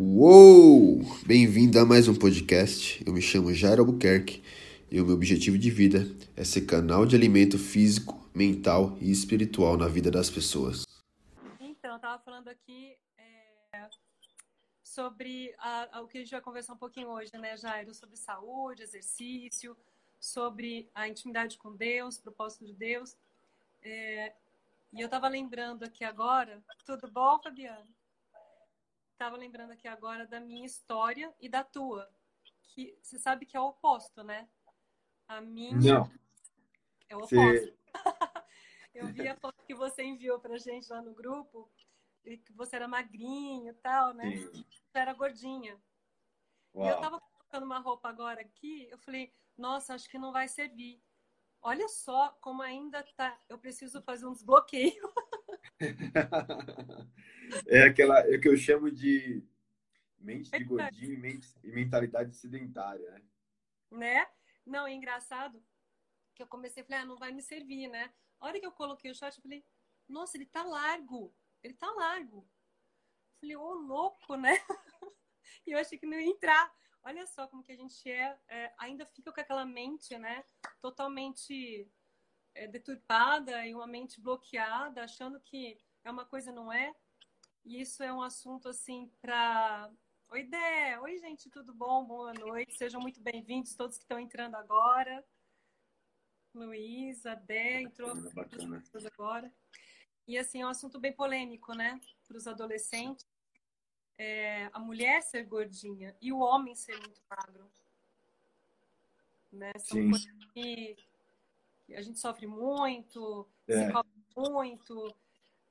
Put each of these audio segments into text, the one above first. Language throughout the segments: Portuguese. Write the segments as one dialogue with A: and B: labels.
A: Uou! Bem-vindo a mais um podcast. Eu me chamo Jairo Albuquerque e o meu objetivo de vida é ser canal de alimento físico, mental e espiritual na vida das pessoas.
B: Então, eu estava falando aqui é, sobre a, a, o que a gente vai conversar um pouquinho hoje, né, Jairo? Sobre saúde, exercício, sobre a intimidade com Deus, propósito de Deus. É, e eu estava lembrando aqui agora, tudo bom, Fabiano? Estava lembrando aqui agora da minha história e da tua. Que você sabe que é o oposto, né? A minha
A: Não.
B: é o oposto. eu vi a foto que você enviou pra gente lá no grupo, e que você era magrinho e tal, né?
A: Sim.
B: Você era gordinha.
A: Uau.
B: E eu tava colocando uma roupa agora aqui, eu falei, nossa, acho que não vai servir. Olha só como ainda tá. Eu preciso fazer um desbloqueio.
A: é aquela é o que eu chamo de mente de gordinho e, mente, e mentalidade sedentária, né?
B: né? Não, é engraçado que eu comecei a falar, ah, não vai me servir, né? A hora que eu coloquei o short, eu falei, nossa, ele tá largo, ele tá largo. Eu falei, ô, louco, né? e eu achei que não ia entrar. Olha só como que a gente é, é ainda fica com aquela mente, né? Totalmente é, deturpada e uma mente bloqueada, achando que é uma coisa não é. E isso é um assunto assim para Oi, Dé. Oi, gente, tudo bom? Boa noite. Sejam muito bem-vindos todos que estão entrando agora. Luísa, Dé, entrou
A: Bacana.
B: agora. E assim, é um assunto bem polêmico, né? Para os adolescentes. É, a mulher ser gordinha e o homem ser muito magro. Né? São
A: Sim.
B: coisas que a gente sofre muito,
A: É.
B: se cobra muito.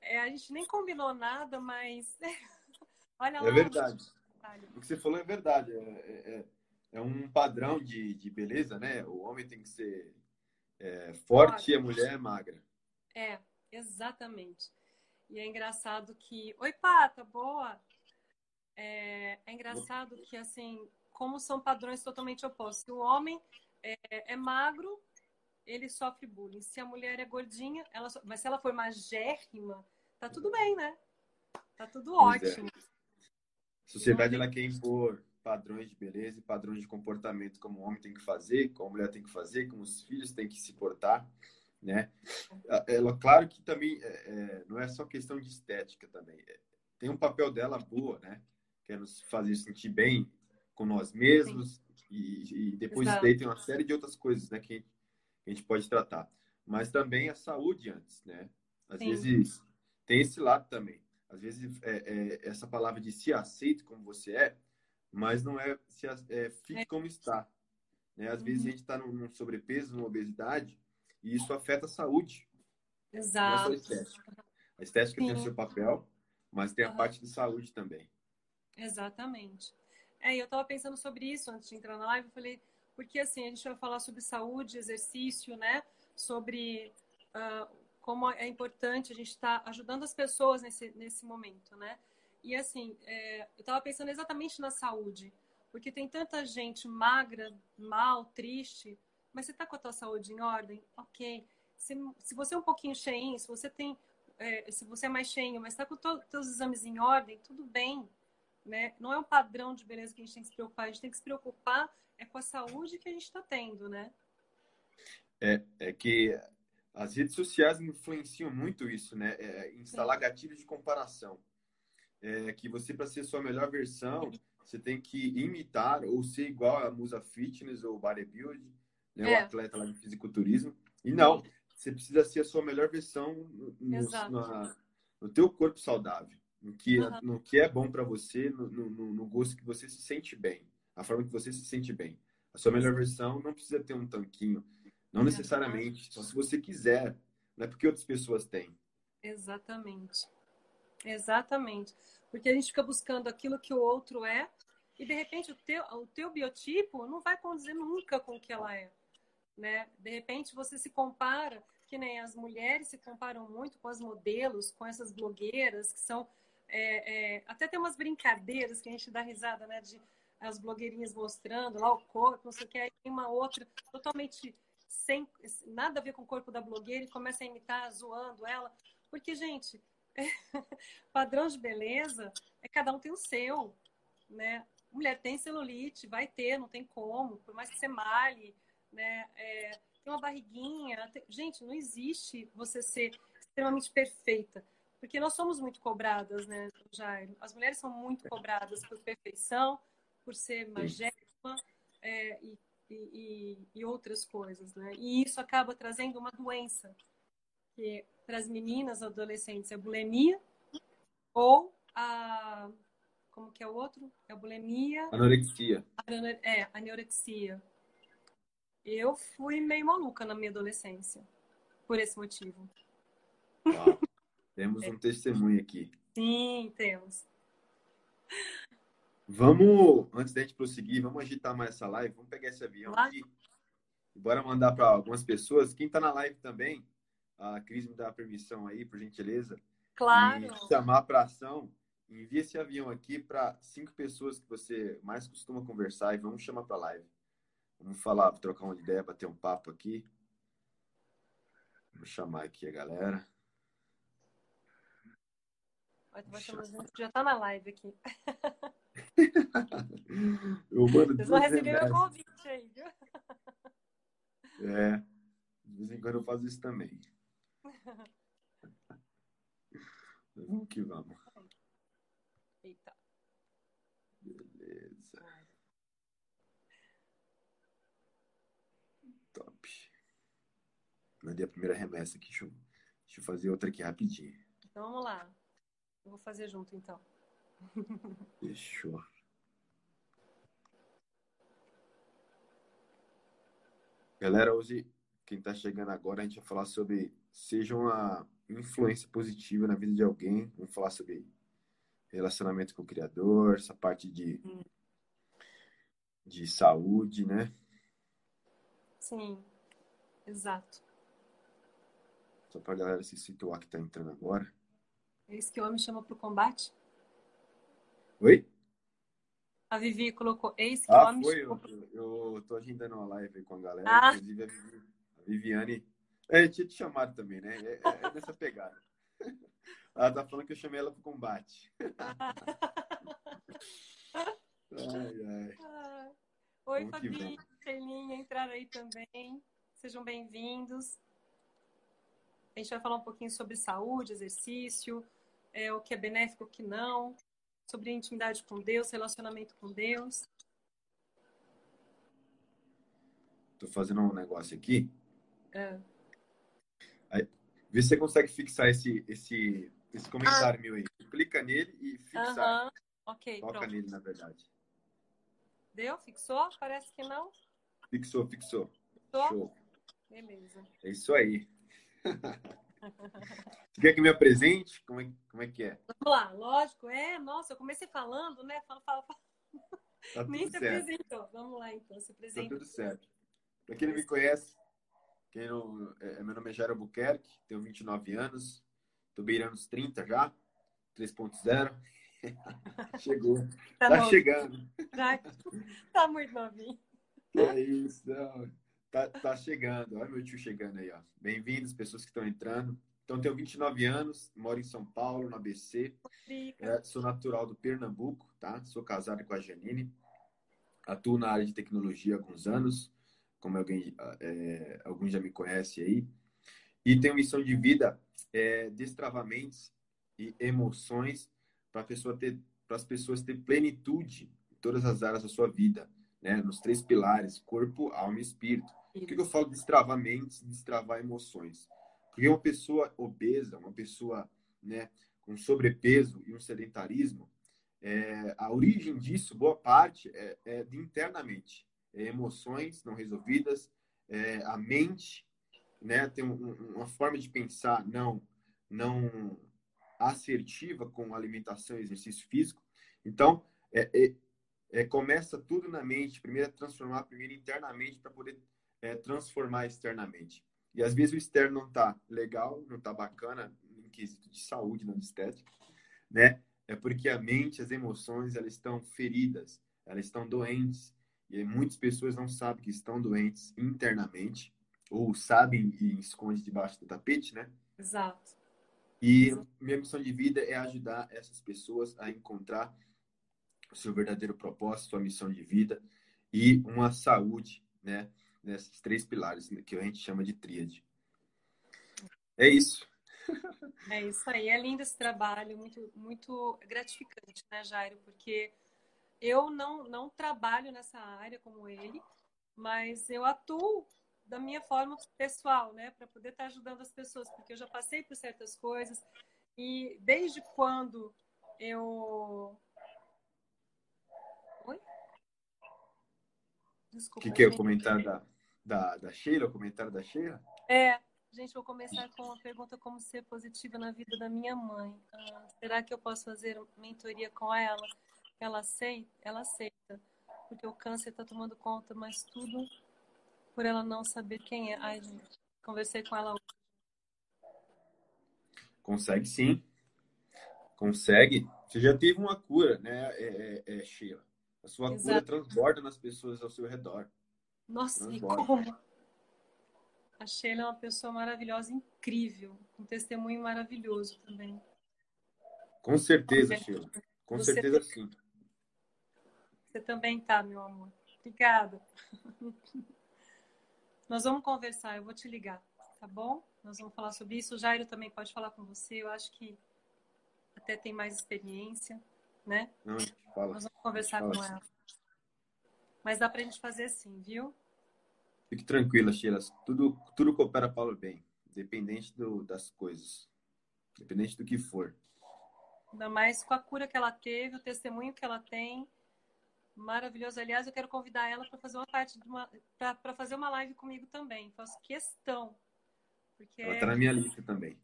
B: É, a gente nem combinou nada, mas olha lá.
A: É verdade. O que você falou é verdade. É, é- é- é um padrão de, de beleza, né? O homem tem que ser é, forte e a mulher é magra.
B: É, exatamente. E é engraçado que. Oi, Pata, boa! É, é engraçado que, assim, como são padrões totalmente opostos. O homem é, é magro, ele sofre bullying. Se a mulher é gordinha, ela so... mas se ela for magérrima, tá tudo bem, né? Tá tudo
A: é.
B: ótimo.
A: A sociedade ela quer impor padrões de beleza e padrões de comportamento como o homem tem que fazer, como a mulher tem que fazer, como os filhos têm que se portar, né? Ela, claro que também é, é, não é só questão de estética também. É, tem um papel dela boa, né? Que é nos fazer sentir bem com nós mesmos e, e depois
B: Exato.
A: daí tem uma série de outras coisas, né? Que a gente pode tratar. Mas também a saúde antes, né? Às
B: Sim.
A: vezes tem esse lado também. Às vezes é, é, essa palavra de se aceite como você é, mas não é se é, fique
B: É.
A: como está. Né? Às vezes a gente está num, num sobrepeso, numa obesidade, e isso afeta a saúde, não é só a
B: Exato.
A: estética. A estética tem o seu papel, mas tem a
B: Aham.
A: parte de saúde também.
B: Exatamente. É, eu tava pensando sobre isso antes de entrar na live, eu falei, porque assim, a gente vai falar sobre saúde, exercício, né? Sobre ah, como é importante a gente estar ajudando as pessoas nesse, nesse momento, né? E assim, é, eu tava pensando exatamente na saúde, porque tem tanta gente magra, mal, triste, mas você tá com a tua saúde em ordem? Ok. Se, se você é um pouquinho cheinho, se você tem, é, se você é mais cheinho, mas tá com os teus exames em ordem, tudo bem, né? Não é um padrão de beleza que a gente tem que se preocupar, a gente tem que se preocupar é com a saúde que a gente está tendo, né?
A: É, é que as redes sociais influenciam muito isso, né? É, instalar gatilhos de comparação. É que você, para ser sua melhor versão, você tem que imitar ou ser igual a Musa Fitness ou Bodybuild, né?
B: É.
A: O atleta lá de fisiculturismo. E não, você precisa ser a sua melhor versão no, no, na- no teu corpo saudável. No que,
B: Aham.
A: no que é bom para você, no, no, no gosto que você se sente bem. A forma que você se sente bem. A sua melhor versão não precisa ter um tanquinho. Não necessariamente. Só se você quiser. Não é porque outras pessoas têm.
B: Exatamente. Exatamente. Porque a gente fica buscando aquilo que o outro é e de repente o teu, o teu biotipo não vai condizer nunca com o que ela é, né? De repente você se compara, que nem as mulheres se comparam muito com as modelos, com essas blogueiras que são é, é, até tem umas brincadeiras que a gente dá risada, né? De as blogueirinhas mostrando lá o corpo, não sei o que, aí tem uma outra totalmente sem nada a ver com o corpo da blogueira e começa a imitar, zoando ela. Porque, gente, padrão de beleza é cada um tem o seu. né? Mulher tem celulite, vai ter, não tem como, por mais que você malhe, né? É, tem uma barriguinha. Tem... Gente, não existe você ser extremamente perfeita. Porque nós somos muito cobradas, né, Jairo? As mulheres são muito cobradas por perfeição, por ser magérrima é, e, e, e, outras coisas, né? E isso acaba trazendo uma doença, que para as meninas, adolescentes, é a bulimia ou a... Como que é o outro? É a bulimia...
A: Anorexia.
B: É, anorexia. Eu fui meio maluca na minha adolescência, por esse motivo.
A: Uau. Temos um testemunho aqui.
B: Sim, temos.
A: Vamos, antes da gente prosseguir, vamos agitar mais essa live. Vamos pegar esse avião aqui. Bora mandar para algumas pessoas. Quem está na live também, a Cris me dá a permissão aí, por gentileza.
B: Claro.
A: E chamar para ação. Envie esse avião aqui para cinco pessoas que você mais costuma conversar e vamos chamar para live. Vamos falar, trocar uma ideia, bater um papo aqui. Vamos chamar aqui a galera.
B: Já tá na live aqui.
A: Eu mando
B: Vocês vão receber meu convite aí, viu?
A: É. De vez em quando eu faço isso também. Vamos que vamos.
B: Eita.
A: Beleza. Top. Mandei a primeira remessa aqui. Deixa eu, deixa eu fazer outra aqui rapidinho.
B: Então vamos lá. Vou fazer junto, então.
A: Fechou. Galera, hoje, quem está chegando agora, a gente vai falar sobre seja uma influência positiva na vida de alguém. Vamos falar sobre relacionamento com o Criador, essa parte de, hum. de saúde, né?
B: Sim, exato.
A: Só para a galera se situar que está entrando agora.
B: É isso que o homem chama para o combate?
A: Oi?
B: A Vivi colocou, eis que
A: ah,
B: o homem
A: foi,
B: chamou
A: eu, eu tô agendando uma live com a galera,
B: ah.
A: inclusive a, Viviane. É, tinha te chamado também, né? É, é, é nessa pegada. Ela tá falando que eu chamei ela pro combate. ai, ai.
B: Ah. Oi, Fabi, Feilinha, entraram aí também. Sejam bem-vindos. A gente vai falar um pouquinho sobre saúde, exercício, é, o que é benéfico, o que não, sobre intimidade com Deus, relacionamento com Deus.
A: Tô fazendo um negócio aqui.
B: É.
A: Aí, vê se você consegue fixar esse, esse, esse comentário ah. meu aí. Clica nele e fixar. Uh
B: -huh. Ok,
A: Toca
B: pronto.
A: nele, na verdade.
B: Deu? Fixou? Parece que não.
A: Fixou, fixou.
B: Fixou?
A: Show.
B: Beleza.
A: É isso aí. Você quer que me apresente? Como é, como é que é?
B: Vamos lá, lógico. É, nossa, eu comecei falando, né? Fala, fala, fala.
A: Tá
B: Nem se
A: certo.
B: apresentou. Vamos lá, então, se apresenta.
A: Tá tudo certo. Pra quem não me conhece, quem não, é, meu nome é Jairo Albuquerque, tenho 29 anos, tô beirando os 30 já, 3.0. Chegou. Tá, tá chegando.
B: Tá, tá muito novinho.
A: É isso. Não. Tá, tá chegando, olha meu tio chegando aí, ó. Bem-vindos, pessoas que estão entrando. Então, tenho 29 anos, moro em São Paulo, no ABC. É, sou natural do Pernambuco, tá? Sou casado com a Janine. Atuo na área de tecnologia há alguns anos, como alguém, é, alguns já me conhecem aí. E tenho missão de vida, é, destravamentos e emoções para pessoa ter, para as pessoas ter plenitude em todas as áreas da sua vida, né? Nos três pilares: corpo, alma e espírito. Por que eu falo de destravar mentes, destravar emoções? Porque uma pessoa obesa, uma pessoa né, com sobrepeso e um sedentarismo, é, a origem disso, boa parte, é, é de internamente. É emoções não resolvidas, é, a mente né, tem um, uma forma de pensar não, não assertiva com alimentação e exercício físico. Então, é, é, começa tudo na mente, primeiro é transformar primeiro internamente para poder é, transformar externamente. E às vezes o externo não está legal, não está bacana em quesito de saúde, não de estética, né? É porque a mente, as emoções, elas estão feridas, elas estão doentes. E muitas pessoas não sabem que estão doentes internamente, ou sabem e escondem debaixo do tapete, né?
B: Exato.
A: E minha missão de vida é ajudar essas pessoas a encontrar o seu verdadeiro propósito, sua missão de vida e uma saúde, né? Nesses três pilares que a gente chama de tríade. É isso.
B: É isso aí. É lindo esse trabalho, muito, muito gratificante, né, Jairo? Porque eu não, não trabalho nessa área como ele, mas eu atuo da minha forma pessoal, né, para poder estar ajudando as pessoas, porque eu já passei por certas coisas e desde quando eu Oi?
A: Desculpa. O que, que é o comentário da, da, da Sheila? O comentário da Sheila?
B: É, gente, vou começar com uma pergunta como ser positiva na vida da minha mãe. Ah, será que eu posso fazer mentoria com ela? Ela aceita? Ela aceita, porque o câncer está tomando conta, mas tudo por ela não saber quem é. Ai, gente, conversei com ela hoje.
A: Consegue sim. Consegue. Você já teve uma cura, né, é, é, é Sheila? A sua Exato. cura transborda nas pessoas ao seu redor.
B: Nossa, transborda. e como? A Sheila é uma pessoa maravilhosa, incrível, um testemunho maravilhoso também.
A: Com certeza, Sheila. Com Você certeza, sim.
B: Você também tá, meu amor. Obrigada. Nós vamos conversar, eu vou te ligar, tá bom? Nós vamos falar sobre isso. O Jairo também pode falar com você. Eu acho que até tem mais experiência, né?
A: Não, fala.
B: Nós vamos conversar com ela. Mas dá pra gente fazer assim, viu?
A: Fique tranquila, Sheila. Tudo, tudo coopera para o bem, independente do, das coisas. Independente do que for.
B: Ainda mais com a cura que ela teve, o testemunho que ela tem maravilhoso. Aliás, eu quero convidar ela para fazer uma parte de uma para fazer uma live comigo também. Faço questão. Porque
A: ela está na minha lista também.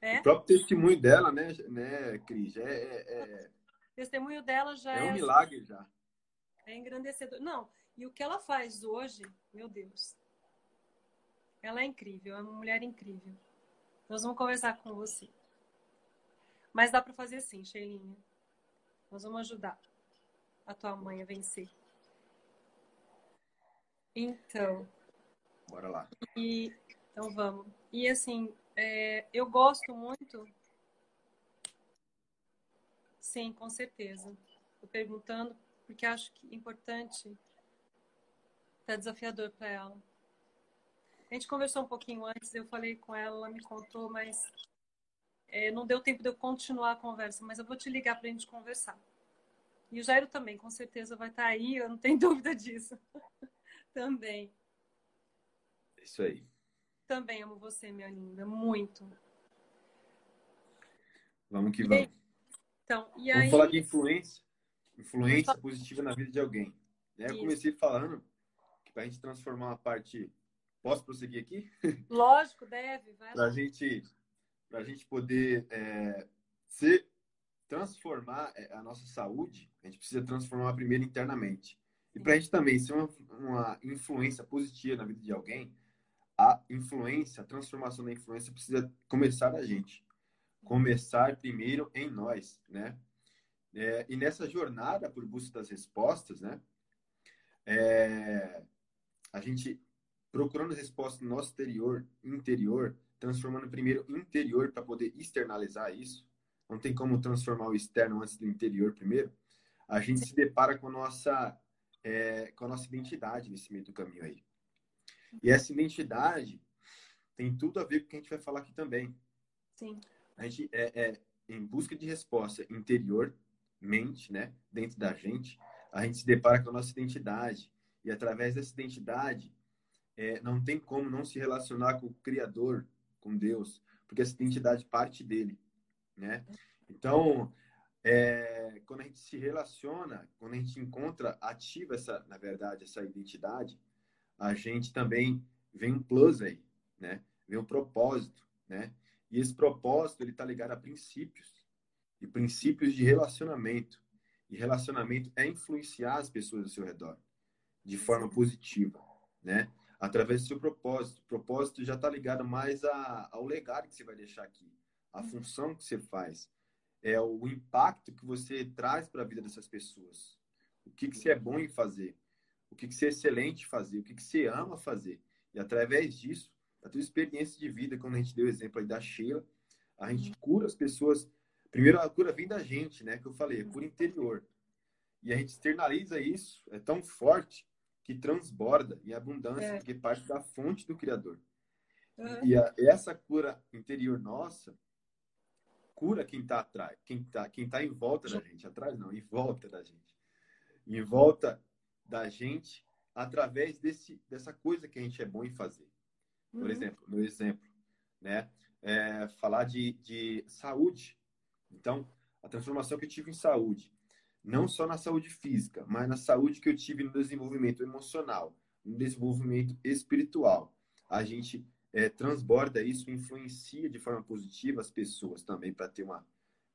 B: É?
A: O próprio testemunho dela, né, né, Cris? É, é, é...
B: testemunho dela já
A: é
B: um
A: é milagre já.
B: É engrandecedor. Não, e o que ela faz hoje, meu Deus. Ela é incrível, é uma mulher incrível. Nós vamos conversar com você. Mas dá para fazer sim, Sheilinha. Nós vamos ajudar a tua mãe a vencer. Então.
A: Bora lá.
B: E, então vamos. E assim, é, eu gosto muito. Sim, com certeza. Estou perguntando porque acho que é importante. Tá desafiador para ela. A gente conversou um pouquinho antes, eu falei com ela, ela me contou, mas é, não deu tempo de eu continuar a conversa. Mas eu vou te ligar para a gente conversar. E o Jairo também, com certeza, vai estar tá aí, eu não tenho dúvida disso. também.
A: Isso aí.
B: Também amo você, minha linda, muito.
A: Vamos que vamos.
B: Então, e
A: vamos falar de influência. Influência positiva na vida de alguém. Né? Eu comecei falando que para a gente transformar uma parte. Posso prosseguir aqui?
B: Lógico, deve.
A: Para gente, a gente poder é, ser transformar é, a nossa saúde, a gente precisa transformar primeiro internamente. E para a gente também ser uma, uma influência positiva na vida de alguém, a influência, a transformação da influência precisa começar da gente. Começar primeiro em nós, né? É, e nessa jornada por busca das respostas, né? É, a gente procurando respostas no nosso exterior, interior, transformando primeiro interior para poder externalizar isso, não tem como transformar o externo antes do interior primeiro, a gente se depara com a nossa, é, com a nossa identidade nesse meio do caminho aí. E essa identidade tem tudo a ver com o que a gente vai falar aqui também.
B: Sim.
A: A gente é, é em busca de resposta interior, mente, né, dentro da gente, a gente se depara com a nossa identidade. E através dessa identidade, é, não tem como não se relacionar com o Criador, com Deus, porque essa identidade parte dele né? Então, é, quando a gente se relaciona, quando a gente encontra, ativa essa, na verdade, essa identidade, a gente também vem um plus aí, né? Vem um propósito, né? E esse propósito, ele tá ligado a princípios, e princípios de relacionamento. E relacionamento é influenciar as pessoas ao seu redor de forma positiva, né? Através do seu propósito. O propósito já está ligado mais a, ao legado que você vai deixar aqui a função que você faz, é o impacto que você traz para a vida dessas pessoas. O que, que você é bom em fazer, o que, que você é excelente em fazer, o que, que você ama fazer. E através disso, a tua experiência de vida, quando a gente deu o exemplo aí da Sheila, a gente cura as pessoas. Primeiro, a cura vem da gente, né? Que eu falei, é cura interior. E a gente externaliza isso, é tão forte que transborda em abundância, é. porque parte da fonte do Criador. Uhum. E a, essa cura interior nossa cura quem está atrás, quem está quem tá em volta da gente, atrás não, em volta da gente. Em volta da gente através desse, dessa coisa que a gente é bom em fazer. Por uhum. exemplo, no exemplo, né? É, falar de, de saúde. Então, a transformação que eu tive em saúde, não só na saúde física, mas na saúde que eu tive no desenvolvimento emocional, no desenvolvimento espiritual. A gente é, transborda isso, influencia de forma positiva as pessoas também para ter uma,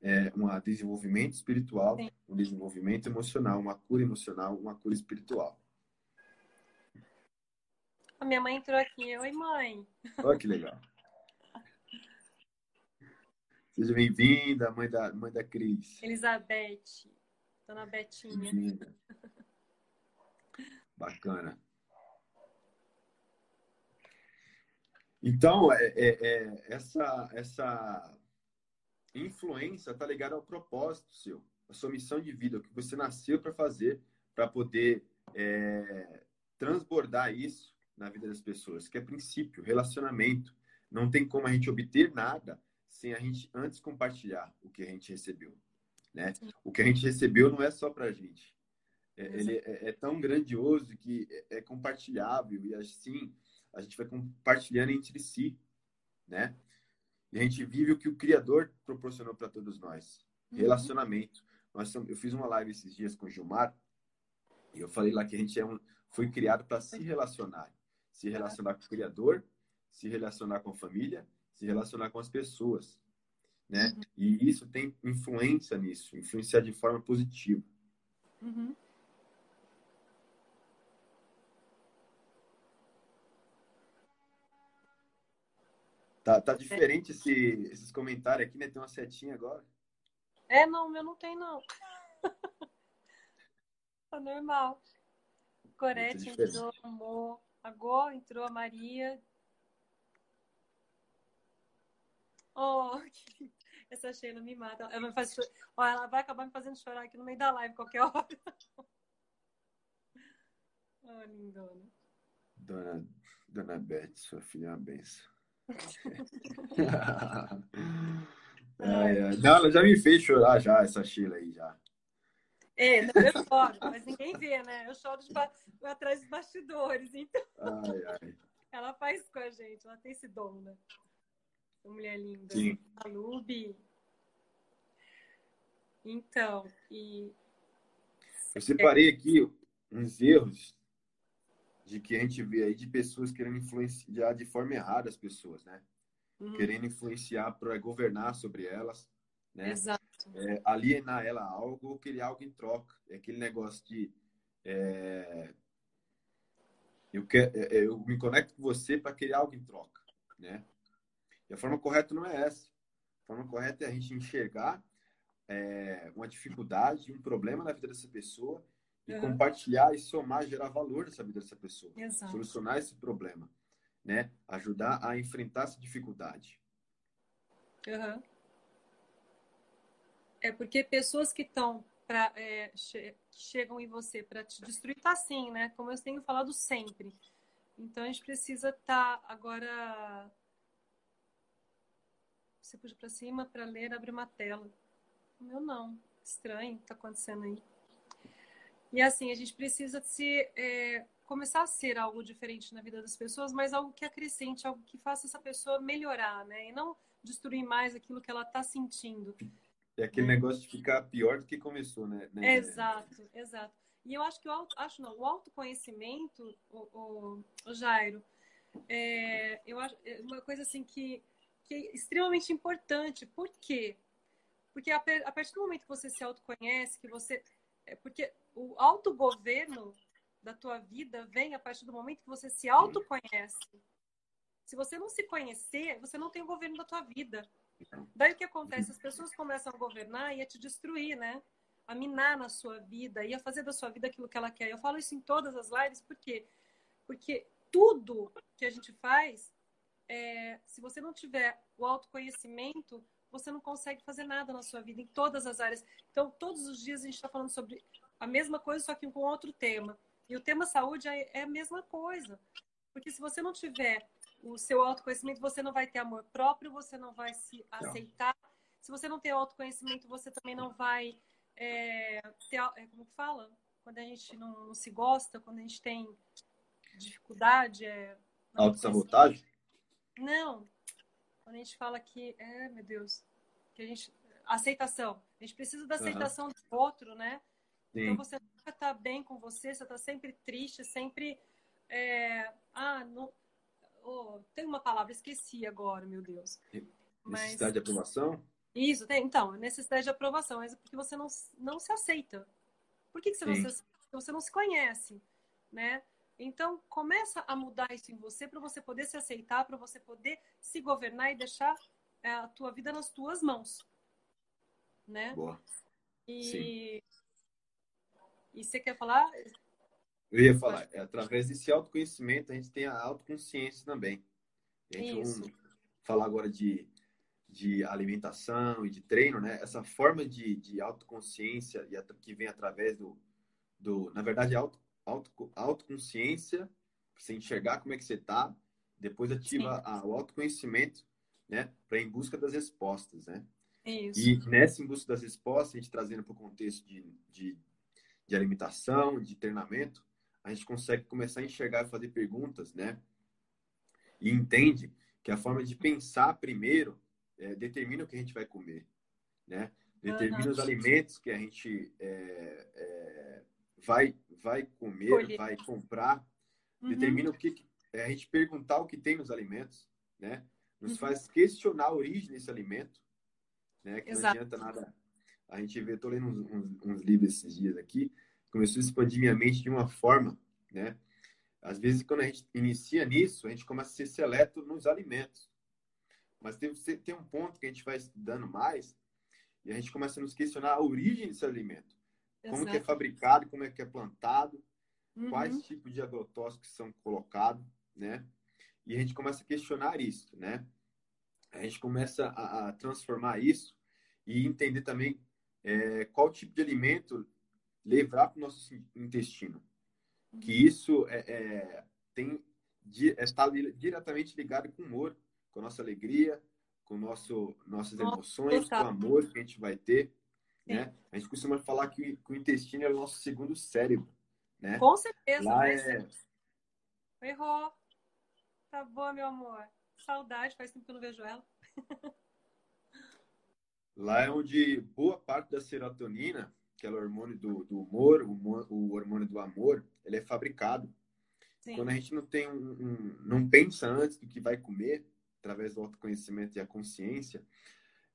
A: é, um desenvolvimento espiritual, Sim. um desenvolvimento emocional, uma cura emocional, uma cura espiritual.
B: A minha mãe entrou aqui. Oi, mãe.
A: Olha que legal. Seja bem-vinda, mãe da, mãe da Cris.
B: Elizabeth. Dona Betinha.
A: Bacana. Então, é, é, é, essa, essa influência está ligada ao propósito seu, a sua missão de vida, o que você nasceu para fazer, para poder é, transbordar isso na vida das pessoas, que é princípio, relacionamento. Não tem como a gente obter nada sem a gente antes compartilhar o que a gente recebeu. Né? O que a gente recebeu não é só para a gente. É, ele é, é, tão grandioso que é, é compartilhável e assim a gente vai compartilhando entre si, né? E a gente vive o que o Criador proporcionou para todos nós. Uhum. Relacionamento. Nós, eu fiz uma live esses dias com o Gilmar e eu falei lá que a gente é um, foi criado para se relacionar. Se relacionar com o Criador, se relacionar com a família, se relacionar com as pessoas. Né? Uhum. E isso tem influência nisso, influenciar de forma positiva. Uhum. Tá, tá diferente esse, esses comentários aqui, né? Tem uma setinha agora.
B: É, não, meu não tem, não. tá normal. Corete amor. Agora entrou a Maria. Oh, que... essa Sheila me mata. Ela, me faz... oh, ela vai acabar me fazendo chorar aqui no meio da live qualquer hora. oh, lindona.
A: Dona, Dona Beth, sua filha é uma benção. é, é. Não, ela já me fez chorar já, essa Sheila aí já.
B: É, eu choro, mas ninguém vê, né? Eu choro ba... atrás dos bastidores, então. Ai, ai. Ela faz com a gente, ela tem esse dom, né? Uma mulher linda. Sim. A Lubi. Então, e.
A: Eu separei aqui uns erros de que a gente vê aí de pessoas querendo influenciar de forma errada as pessoas, né? Uhum. Querendo influenciar para governar sobre elas, né? Exato. É, alienar ela algo ou querer algo em troca. É aquele negócio de é, eu, quero, é, é, eu me conecto com você para querer algo em troca, né? E a forma correta não é essa. A forma correta é a gente enxergar é, uma dificuldade, um problema na vida dessa pessoa e uhum. compartilhar e somar, gerar valor nessa vida dessa pessoa. Exato. Solucionar esse problema, né? Ajudar a enfrentar essa dificuldade.
B: Uhum. É porque pessoas que estão para é, che chegam em você para te destruir tá assim, né? Como eu tenho falado sempre. Então a gente precisa estar tá agora você puxa para cima para ler, abre uma tela. O meu não. Estranho, tá acontecendo aí. E assim, a gente precisa se é, começar a ser algo diferente na vida das pessoas, mas algo que acrescente, algo que faça essa pessoa melhorar, né? E não destruir mais aquilo que ela está sentindo.
A: É aquele negócio de ficar pior do que começou, né?
B: né? Exato, exato. E eu acho que o auto, acho não, o autoconhecimento, o, o, o Jairo, é, eu acho é uma coisa assim que, que é extremamente importante. Por quê? Porque a, a partir do momento que você se autoconhece, que você é porque o autogoverno da tua vida vem a partir do momento que você se autoconhece. Se você não se conhecer, você não tem o governo da tua vida. Daí o que acontece? As pessoas começam a governar e a te destruir, né? A minar na sua vida e a fazer da sua vida aquilo que ela quer. Eu falo isso em todas as lives, por quê? Porque tudo que a gente faz, é, se você não tiver o autoconhecimento, você não consegue fazer nada na sua vida, em todas as áreas. Então, todos os dias a gente está falando sobre a mesma coisa, só que com outro tema. E o tema saúde é, é a mesma coisa. Porque se você não tiver o seu autoconhecimento, você não vai ter amor próprio, você não vai se aceitar. Não. Se você não tem autoconhecimento, você também não vai é, ter, é, como que fala? Quando a gente não, não, se gosta, quando a gente tem dificuldade, é...
A: Autossabotagem?
B: Não. Quando a gente fala que, é, meu Deus, que a gente... Aceitação. A gente precisa da aceitação uhum. do outro, né? Sim. Então você nunca tá bem com você, você tá sempre triste, sempre... É, ah, não, oh, tem uma palavra, esqueci agora, meu Deus.
A: Necessidade Mas, de aprovação?
B: Isso, tem. Então, necessidade de aprovação, mas é porque você não, não se aceita. Por que, que você Sim. não se aceita? Você não se conhece, né? Então, começa a mudar isso em você para você poder se aceitar, para você poder se governar e deixar é, a tua vida nas tuas mãos, né?
A: Boa.
B: E, Sim. e você quer falar?
A: Eu ia falar, é, através desse autoconhecimento, a gente tem a autoconsciência também. A gente Isso. falar agora de, de alimentação e de treino, né? Essa forma de, de autoconsciência que vem através do, do na verdade, auto, auto, autoconsciência, você enxergar como é que você está, depois ativa a, o autoconhecimento, né? Para em busca das respostas, né?
B: Isso.
A: E nessa em busca das respostas, a gente trazendo para o contexto de, de, de alimentação, de treinamento, a gente consegue começar a enxergar e fazer perguntas, né? E entende que a forma de pensar primeiro é, determina o que a gente vai comer, né? Determina os alimentos que a gente é, é, vai, vai comer, vai comprar. Uhum. Determina o que, é, a gente perguntar o que tem nos alimentos, né? Nos uhum. faz questionar a origem desse alimento, né? Que Exato. não adianta nada. A gente vê, tô lendo uns, uns, uns livros esses dias aqui, começou a expandir minha mente de uma forma, né? Às vezes, quando a gente inicia nisso, a gente começa a ser seleto nos alimentos. Mas tem, tem um ponto que a gente vai estudando mais e a gente começa a nos questionar a origem desse alimento. Exato. Como que é fabricado, como é que é plantado, uhum. quais tipos de agrotóxicos são colocados, né? E a gente começa a questionar isso, né? A gente começa a, a transformar isso e entender também é, qual tipo de alimento levar para o nosso intestino. Que uhum. isso é, é tem está diretamente ligado com o humor, com a nossa alegria, com nosso, nossas emoções, com o amor que a gente vai ter. Né? A gente costuma falar que, que, o intestino é o nosso segundo cérebro. Né?
B: Com certeza.
A: Lá é...
B: Errou. Tá boa, meu amor. Saudade, faz tempo que eu não vejo ela.
A: Lá é onde boa parte da serotonina que é o hormônio do, do humor, o, o, hormônio do amor, ele é fabricado. Sim. Quando a gente não tem um, um, não pensa antes do que vai comer, através do autoconhecimento e a consciência,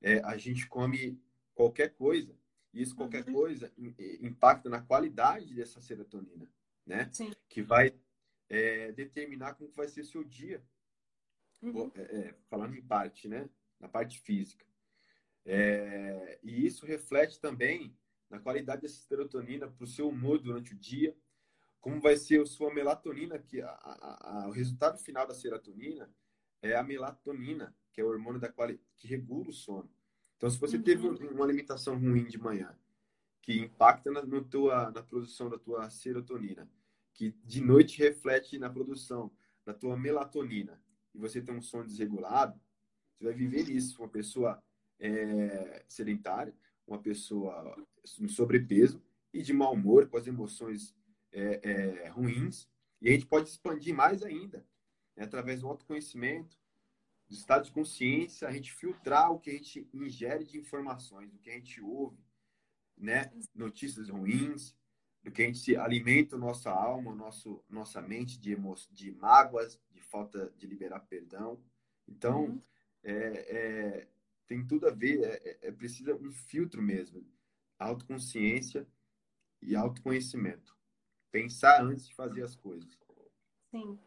A: é, a gente come qualquer coisa. E isso, qualquer uhum. coisa, impacta na qualidade dessa serotonina, né?
B: Sim.
A: Que vai é, determinar como vai ser seu dia. Uhum. É, é, falando em parte, né? Na parte física. É, e isso reflete também na qualidade dessa serotonina para o seu humor durante o dia, como vai ser a sua melatonina, que a, a, a, o resultado final da serotonina é a melatonina, que é o hormônio da quali, que regula o sono. Então, se você uhum. teve uma alimentação ruim de manhã, que impacta na, no tua, na produção da tua serotonina, que de noite reflete na produção da tua melatonina, e você tem um sono desregulado, você vai viver isso, uma pessoa é, sedentária, uma pessoa no sobrepeso e de mau humor, com as emoções é, é, ruins. E a gente pode expandir mais ainda, né? através do autoconhecimento, do estado de consciência, a gente filtrar o que a gente ingere de informações, do que a gente ouve, né? notícias ruins, do que a gente alimenta nossa alma, nosso, nossa mente de, emo de mágoas, de falta de liberar perdão. Então, uhum. é, é, tem tudo a ver, é, é, é precisa um filtro mesmo, autoconsciência e autoconhecimento. Pensar antes de fazer as coisas.
B: Sim.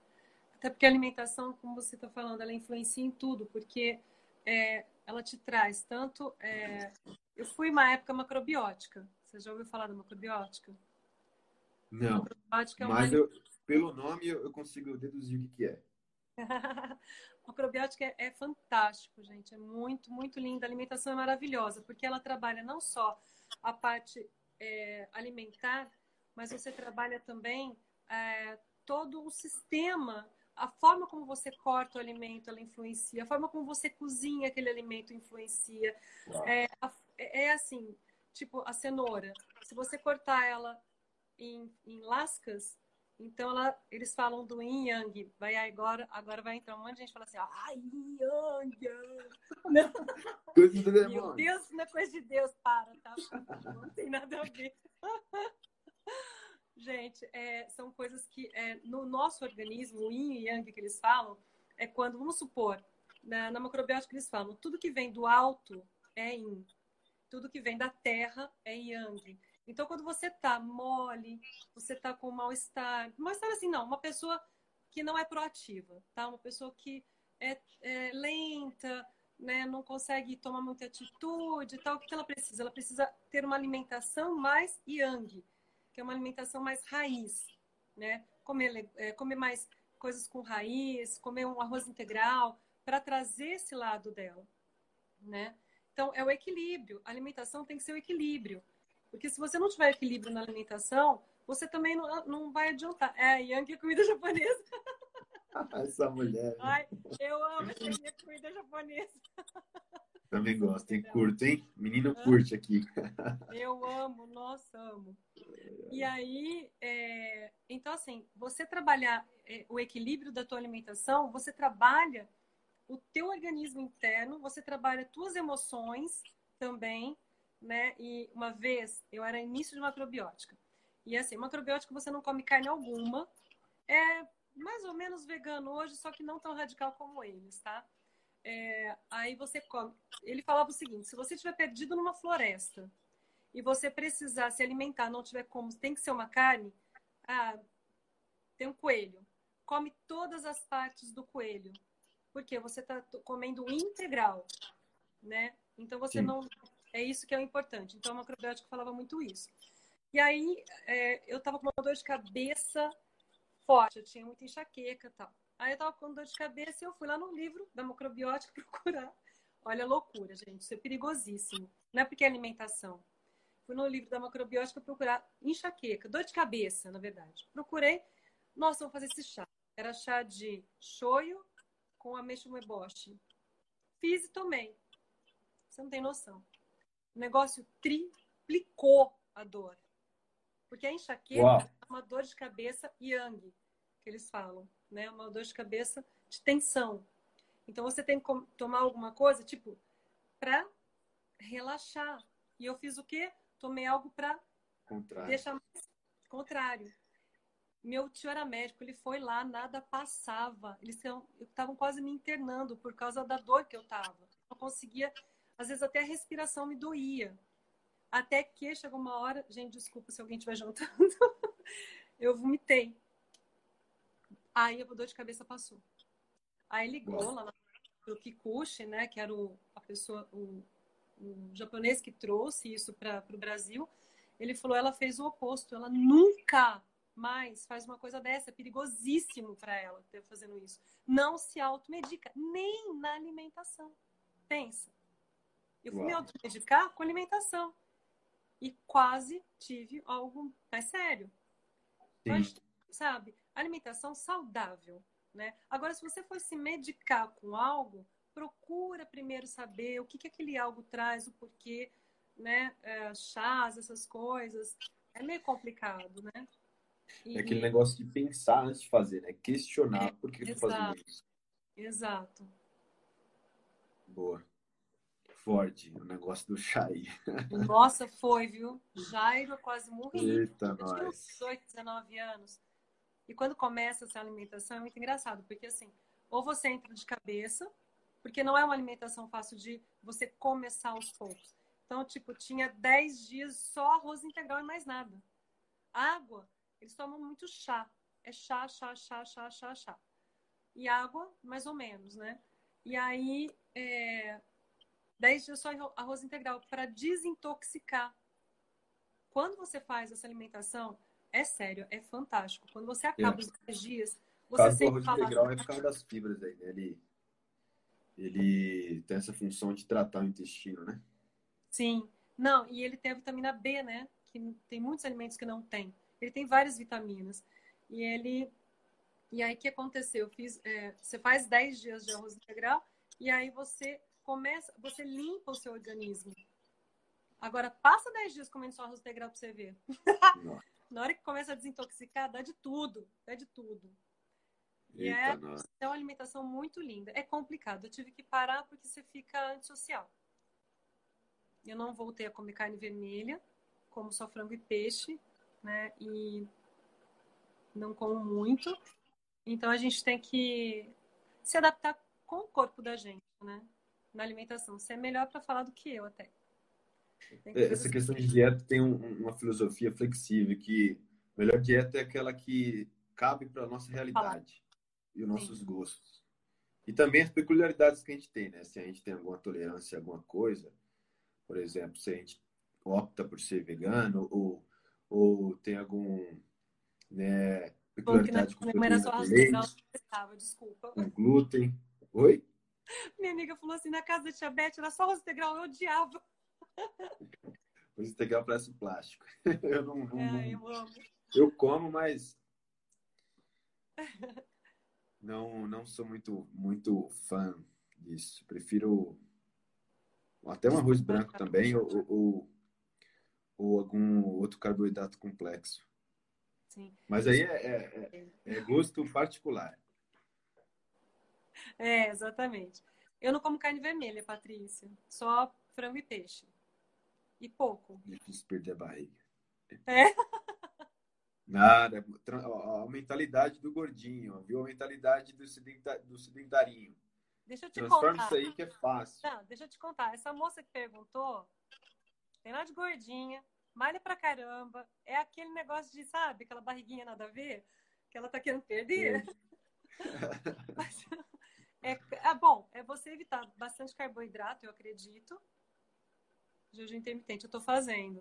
B: Até porque a alimentação, como você está falando, ela influencia em tudo, porque é, ela te traz tanto. É... Eu fui uma época macrobiótica. Você já ouviu falar da macrobiótica?
A: Não. Macrobiótica é uma... Mas eu, pelo nome eu consigo deduzir o que, que é.
B: macrobiótica é, é fantástico, gente. É muito, muito lindo. A alimentação é maravilhosa, porque ela trabalha não só a parte é, alimentar, mas você trabalha também é, todo o sistema, a forma como você corta o alimento, ela influencia, a forma como você cozinha aquele alimento influencia. É, é, assim, tipo a cenoura. Se você cortar ela em, em lascas, então ela, eles falam do yin yang. Vai agora, agora vai entrar um monte de gente falando assim, ai, yin yang. Não. Coisa do Meu Deus, não é coisa de Deus, para, tá? Não tem nada a ver. Gente, é, são coisas que é, no nosso organismo, o yin e yang que eles falam, é quando, vamos supor, na, na macrobiótica eles falam, tudo que vem do alto é yin, tudo que vem da terra é yang. Então, quando você tá mole, você tá com mal-estar, mal-estar assim, não, uma pessoa que não é proativa, tá? Uma pessoa que é, é lenta, né? Não consegue tomar muita atitude e tal. O que ela precisa? Ela precisa ter uma alimentação mais yang, que é uma alimentação mais raiz, né? Comer, é, comer mais coisas com raiz, comer um arroz integral, para trazer esse lado dela, né? Então, é o equilíbrio. A alimentação tem que ser o equilíbrio. Porque se você não tiver equilíbrio na alimentação, você também não, não vai adiantar. É, Yang é comida japonesa.
A: Essa mulher. Né?
B: Ai, eu amo essa minha comida japonesa.
A: Também gosto, hein? Curto, hein? Menino curte aqui.
B: Eu amo, nossa, amo. E aí, é... então assim, você trabalhar é, o equilíbrio da tua alimentação, você trabalha o teu organismo interno, você trabalha tuas emoções também, né? E uma vez eu era início de macrobiótica. E assim, macrobiótica você não come carne alguma. É mais ou menos vegano hoje, só que não tão radical como eles, tá? É, aí você come. Ele falava o seguinte: se você estiver perdido numa floresta e você precisar se alimentar, não tiver como, tem que ser uma carne. Ah, tem um coelho. Come todas as partes do coelho, porque você está comendo integral, né? Então você Sim. não é isso que é o importante. Então, a macrobiótica falava muito isso. E aí, é, eu tava com uma dor de cabeça forte, eu tinha muita enxaqueca e tal. Aí eu tava com dor de cabeça e eu fui lá no livro da macrobiótica procurar. Olha a loucura, gente, isso é perigosíssimo. Não é porque é alimentação. Fui no livro da macrobiótica procurar enxaqueca, dor de cabeça, na verdade. Procurei, nossa, vou fazer esse chá. Era chá de shoyu com ameixa umeboshi. Fiz e tomei. Você não tem noção o negócio triplicou a dor. Porque a enxaqueca Uau. é uma dor de cabeça yang, que eles falam, né? Uma dor de cabeça de tensão. Então você tem que tomar alguma coisa, tipo, para relaxar. E eu fiz o quê? Tomei algo para deixar mais contrário. Meu tio era médico, ele foi lá, nada passava. Eles estavam quase me internando por causa da dor que eu tava. Não conseguia às vezes até a respiração me doía. Até que chegou uma hora, gente, desculpa se alguém estiver juntando, eu vomitei. Aí a dor de cabeça passou. Aí ligou lá pro Kikuchi, né, que era o, a pessoa, o, o japonês que trouxe isso para o Brasil. Ele falou, ela fez o oposto, ela nunca mais faz uma coisa dessa, é perigosíssimo para ela ter fazendo isso. Não se automedica, nem na alimentação. Pensa. Eu fui Uau. me automedicar com alimentação. E quase tive algo mais sério. Mas, sabe, alimentação saudável, né? Agora, se você for se medicar com algo, procura primeiro saber o que, que aquele algo traz, o porquê, né? É, chás, essas coisas. É meio complicado, né?
A: E... É aquele negócio de pensar antes de fazer, né? Questionar é, por que tô fazendo isso.
B: Exato.
A: Boa. Ford, o negócio do Jair.
B: Nossa, foi, viu? Jairo quase morri.
A: Eita, eu nós.
B: tinha uns 18, 19 anos. E quando começa essa alimentação é muito engraçado, porque assim, ou você entra de cabeça, porque não é uma alimentação fácil de você começar aos poucos. Então, tipo, tinha 10 dias só arroz integral e mais nada. Água, eles tomam muito chá. É chá, chá, chá, chá, chá, chá. E água, mais ou menos, né? E aí, é, 10 dias só arroz integral para desintoxicar. Quando você faz essa alimentação, é sério, é fantástico. Quando você acaba é. os 10 dias, você
A: o sempre arroz fala... integral é por causa das fibras aí, né? Ele, ele tem essa função de tratar o intestino, né?
B: Sim. Não, e ele tem a vitamina B, né? que tem muitos alimentos que não tem. Ele tem várias vitaminas. E ele. E aí o que aconteceu? Eu fiz, é, você faz 10 dias de arroz integral e aí você começa, você limpa o seu organismo. Agora, passa 10 dias comendo só arroz integral para você ver. Na hora que começa a desintoxicar, dá de tudo, dá de tudo. E Eita, é, é uma alimentação muito linda. É complicado. Eu tive que parar porque você fica antissocial. Eu não voltei a comer carne vermelha, como só frango e peixe, né? E não como muito. Então a gente tem que se adaptar com o corpo da gente, né? Na alimentação. Você é melhor para falar do que eu até.
A: É, essa questão de dieta tem um, uma filosofia flexível que a melhor dieta é aquela que cabe para nossa realidade e os nossos Sim. gostos. E também as peculiaridades que a gente tem, né? Se a gente tem alguma tolerância a alguma coisa, por exemplo, se a gente opta por ser vegano ou, ou tem algum, né, peculiaridade com proteína
B: estava, desculpa.
A: Com glúten. Oi?
B: Minha amiga falou assim, na casa da tia Beth era só arroz integral, eu odiava.
A: Arroz integral parece plástico. Eu não, não,
B: é, eu amo.
A: Eu como, mas não, não sou muito, muito fã disso. Prefiro até um arroz branco também ou, ou, ou algum outro carboidrato complexo.
B: Sim.
A: Mas aí é, é, é, é gosto particular.
B: É, exatamente. Eu não como carne vermelha, Patrícia. Só frango e peixe. E pouco.
A: Difícil perder a barriga.
B: É?
A: Nada. A mentalidade do gordinho, viu? A mentalidade do, do sedentarinho.
B: Deixa eu te
A: Transforma
B: contar.
A: isso aí que é fácil.
B: Não, deixa eu te contar. Essa moça que perguntou, tem lá de gordinha, malha pra caramba. É aquele negócio de, sabe, aquela barriguinha nada a ver, que ela tá querendo perder. É. é, é bom, é você evitar bastante carboidrato, eu acredito. Jejum intermitente, eu tô fazendo.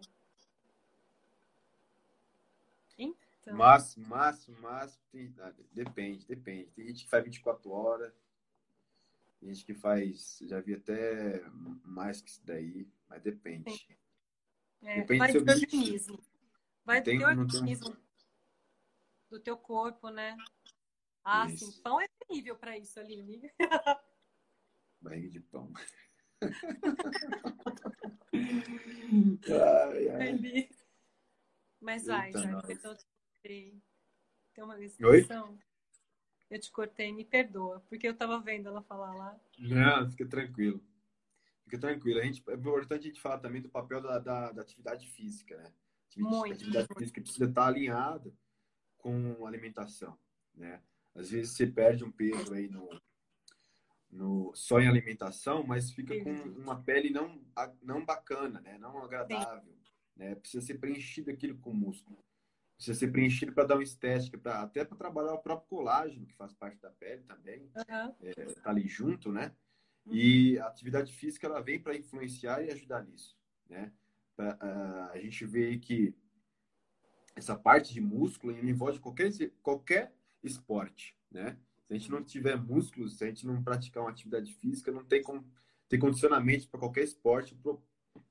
A: Então... Mas, mas, mas, tem, ah, depende, depende. Tem gente que faz 24 horas, tem gente que faz, já vi até mais que isso daí, mas depende.
B: É, depende vai do seu organismo. Vai do teu organismo, do teu corpo, né? Ah, isso. sim, pão é terrível para isso, Aline.
A: Barriga de pão. ai, ai.
B: Mas vai, já, então tem uma. Eu te cortei, me perdoa, porque eu tava vendo ela falar lá.
A: Não, fica tranquilo. Fica tranquilo. A gente, é importante a gente falar também do papel da, da, da atividade física, né?
B: Muito. A
A: atividade
B: muito.
A: física precisa estar alinhada com alimentação, né? Às vezes você perde um peso aí no, no, só em alimentação, mas fica com uma pele não, não bacana, né? Não agradável, Sim. né? Precisa ser preenchido aquilo com músculo. Precisa ser preenchido para dar uma estética, pra, até para trabalhar o próprio colágeno, que faz parte da pele também.
B: Uhum.
A: É, tá ali junto, né? Uhum. E a atividade física, ela vem para influenciar e ajudar nisso, né? Pra, uh, a gente vê que essa parte de músculo envolve qualquer, qualquer esporte, né? Se a gente não tiver músculos, se a gente não praticar uma atividade física, não tem como ter condicionamento para qualquer esporte, para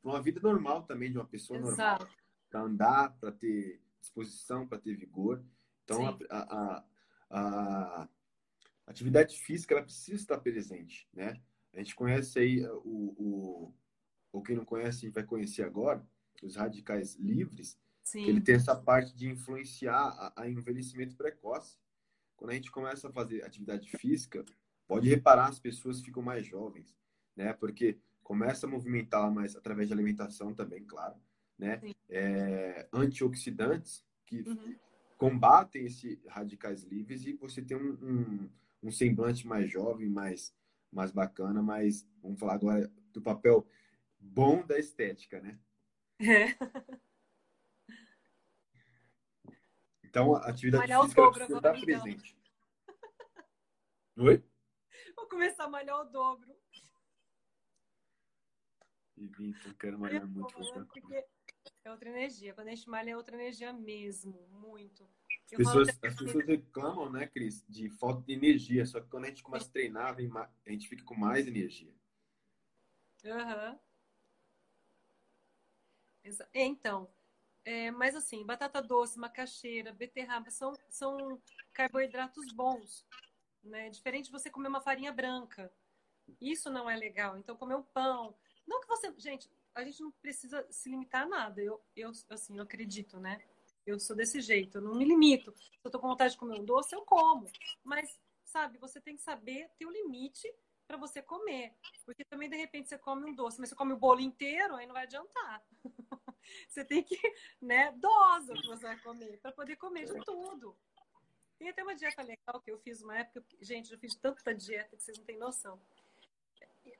A: uma vida normal também de uma pessoa Exato. normal, para andar, para ter disposição, para ter vigor. Então, a, a, a, atividade física ela precisa estar presente, né? A gente conhece aí o, o ou quem não conhece vai conhecer agora os radicais livres, Sim. que ele tem essa parte de influenciar a, a envelhecimento precoce quando a gente começa a fazer atividade física, pode reparar as pessoas ficam mais jovens, né? Porque começa a movimentar mais através de alimentação também, claro, né? É, antioxidantes que uhum. combatem esses radicais livres e você tem um, um, um, semblante mais jovem, mais, mais bacana, mais, vamos falar agora do papel bom da estética, né?
B: É.
A: Então, a atividade malhar física dobro, precisa estar presente. Oi?
B: Vou começar a malhar o dobro.
A: E vim, eu quero malhar muito.
B: Porque é outra energia. Quando a gente malha, é outra energia mesmo. Muito.
A: As pessoas, as pessoas reclamam, né, Cris, de falta de energia. Só que quando a gente começa a treinar, a gente fica com mais energia.
B: Aham. Uhum. Então, É, mas assim, batata doce, macaxeira, beterraba são, são carboidratos bons. Né? Diferente de você comer uma farinha branca. Isso não é legal. Então, comer um pão. Não que você. Gente, a gente não precisa se limitar a nada. Eu, eu assim, eu acredito, né? Eu sou desse jeito, eu não me limito. Se eu tô com vontade de comer um doce, eu como. Mas, sabe, você tem que saber ter o limite para você comer. Porque também, de repente, você come um doce, mas você come o bolo inteiro, aí não vai adiantar. você tem que, né, dosa o que você vai comer, para poder comer de tudo. Tem até uma dieta legal que eu fiz uma época. Gente, eu fiz tanta dieta que vocês não têm noção.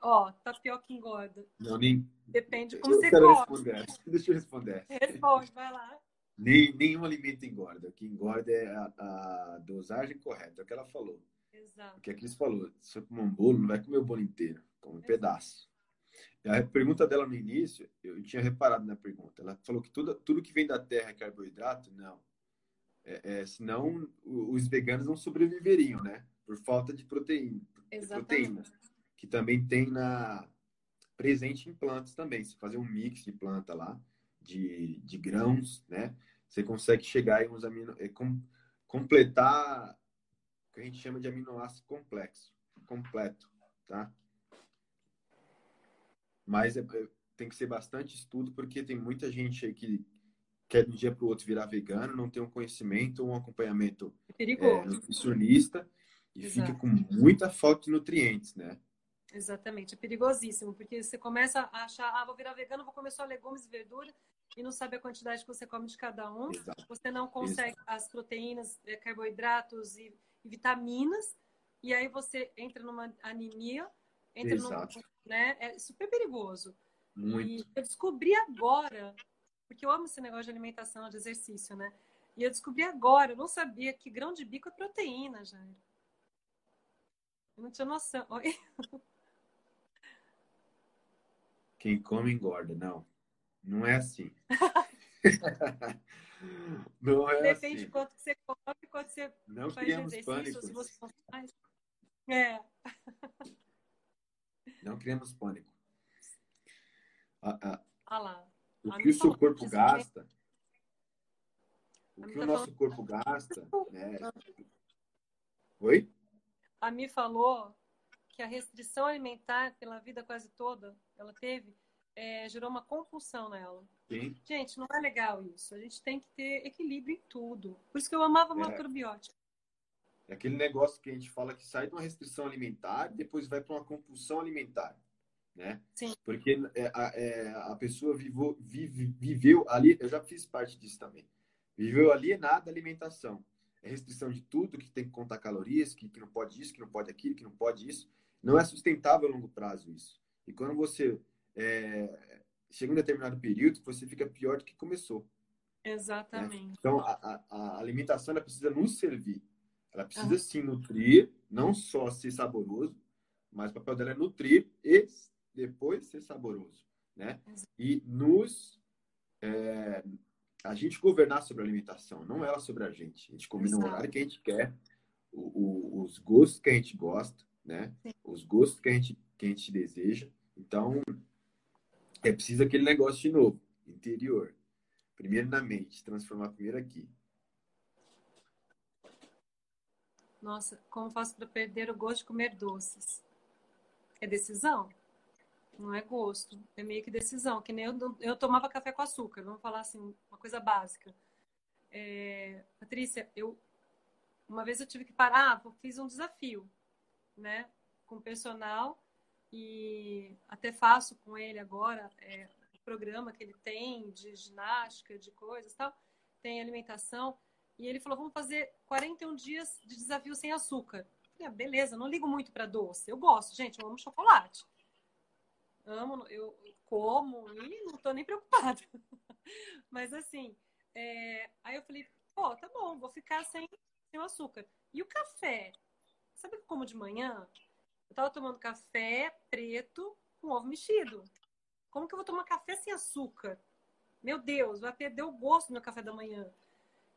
B: Ó, tapioca engorda.
A: Não, nem...
B: Depende de como eu você come.
A: Deixa eu responder.
B: Responde, vai lá.
A: Nem, nenhum alimento engorda. O que engorda é a, a dosagem correta, é o que ela falou.
B: Exato.
A: O que a Cris falou. Se você comer um bolo, não vai comer o bolo inteiro, come um pedaço. A pergunta dela no início, eu tinha reparado na pergunta. Ela falou que tudo, tudo que vem da terra é carboidrato? Não. É, é, senão os veganos não sobreviveriam, né? Por falta de proteína, proteína, que também tem na presente em plantas também. Se fazer um mix de planta lá, de, de grãos, né? Você consegue chegar em uns amino, é, com, completar o que a gente chama de aminoácido complexo, completo, tá? Mas é, é, tem que ser bastante estudo porque tem muita gente aí que quer de um dia para o outro virar vegano, não tem um conhecimento, um acompanhamento
B: é, é
A: nutricionista e Exato. fica com muita falta de nutrientes, né?
B: Exatamente, é perigosíssimo, porque você começa a achar, ah, vou virar vegano, vou comer só legumes e verduras, e não sabe a quantidade que você come de cada um. Exato. Você não consegue Exato. as proteínas, eh, carboidratos e, e, vitaminas, e aí você entra numa anemia, entra Exato. numa, né? É super perigoso.
A: Muito.
B: E eu descobri agora porque eu amo esse negócio de alimentação, de exercício, né? E eu descobri agora, eu não sabia que grão de bico é proteína, Jair. Eu não tinha noção. Oi?
A: Quem come engorda, não. Não é assim. não é
B: Depende
A: assim.
B: de quanto que você come, quanto você
A: não faz exercício, pânicos. se você
B: faz. É.
A: Não criamos pânico.
B: Ah, ah.
A: O que o seu corpo gasta, o que o nosso corpo gasta, né? Oi?
B: A Mi falou que a restrição alimentar pela vida quase toda, ela teve, é, gerou uma compulsão nela.
A: Sim.
B: Gente, não é legal isso. A gente tem que ter equilíbrio em tudo. Por isso que eu amava é. macrobiótica.
A: É aquele negócio que a gente fala que sai de uma restrição alimentar e depois vai para uma compulsão alimentar né?
B: Sim.
A: Porque é, a, é, a pessoa vivou, vive, viveu ali, eu já fiz parte disso também, viveu alienada da alimentação. É restrição de tudo, que tem que contar calorias, que, que não pode isso, que não pode aquilo, que não pode isso. Não é sustentável a longo prazo isso. E quando você é, chega em um determinado período, você fica pior do que começou.
B: Né? Exatamente.
A: Né? Então, a, a, a, alimentação precisa nos servir. Ela precisa ah. sim nutrir, não só ser saboroso, mas o papel dela é nutrir e depois ser saboroso, né? E nos é, a gente governar sobre a alimentação, não ela sobre a gente. A gente combina o horário que a gente quer, o, o, os gostos que a gente gosta, né? Sim. Os gostos que a gente que a gente deseja. Então é preciso aquele negócio de novo, interior. Primeiro na mente, transformar primeiro aqui.
B: Nossa, como faço para perder o gosto de comer doces? É decisão? Não é gosto, é meio que decisão. Que nem eu, eu tomava café com açúcar, vamos falar assim, uma coisa básica. É, Patrícia, eu uma vez eu tive que parar, fiz um desafio, né, com o personal e até faço com ele agora é, o programa que ele tem de ginástica, de coisas tal, tem alimentação e ele falou vamos fazer 41 dias de desafio sem açúcar. Eu falei, ah, beleza, não ligo muito para doce, eu gosto, gente, eu amo chocolate amo, eu como e não tô nem preocupada. Mas assim, é... aí eu falei, pô, tá bom, vou ficar sem, sem o açúcar. E o café? Sabe que como de manhã? Eu tava tomando café preto com ovo mexido. Como que eu vou tomar café sem açúcar? Meu Deus, vai perder o gosto do meu café da manhã.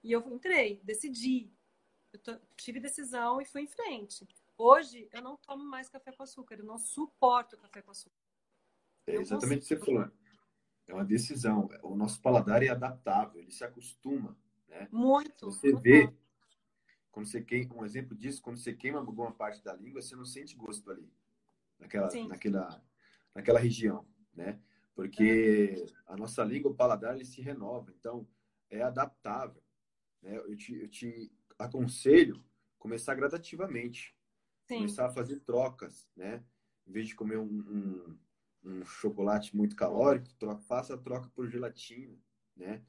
B: E eu entrei, decidi. Eu tive decisão e fui em frente. Hoje eu não tomo mais café com açúcar, eu não suporto café com açúcar.
A: É exatamente o que você falou. É uma decisão. O nosso paladar é adaptável, ele se acostuma, né?
B: Muito.
A: Você vê, quando você queima, um exemplo disso, quando você queima alguma parte da língua, você não sente gosto ali, naquela, naquela, naquela região, né? Porque a nossa língua, o paladar, ele se renova, então é adaptável. Né? Eu, te, eu te aconselho começar gradativamente, Sim. começar a fazer trocas, né? Em vez de comer um, um, um chocolate muito calórico, troca, faça a troca por gelatina, né?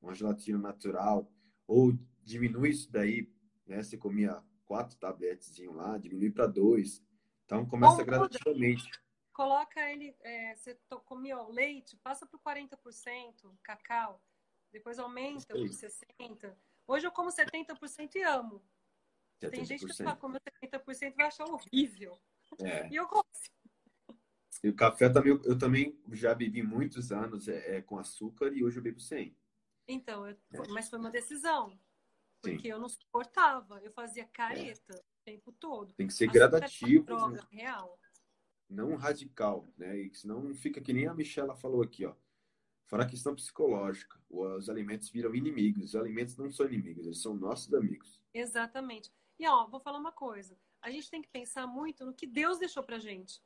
A: Uma gelatina natural. Ou diminui isso daí, né? Você comia quatro tabletes lá, diminui para dois. Então, começa Bom, gradativamente.
B: Coloca ele, é, você comia o leite, passa para 40% cacau, depois aumenta para 60%. Hoje eu como 70% e amo. 70%. Tem gente que fala, como 70% vai achar horrível. É. E eu gosto.
A: E o café também, eu também já bebi muitos anos é, é com açúcar e hoje eu bebo sem.
B: Então, eu, é. mas foi uma decisão. Porque Sim. eu não suportava. Eu fazia careta é. o tempo todo.
A: Tem que ser açúcar gradativo. Droga, né? real. Não radical, né? E senão fica que nem a Michela falou aqui, ó. Fora a questão psicológica. Os alimentos viram inimigos. Os alimentos não são inimigos, eles são nossos amigos.
B: Exatamente. E ó, vou falar uma coisa. A gente tem que pensar muito no que Deus deixou pra gente.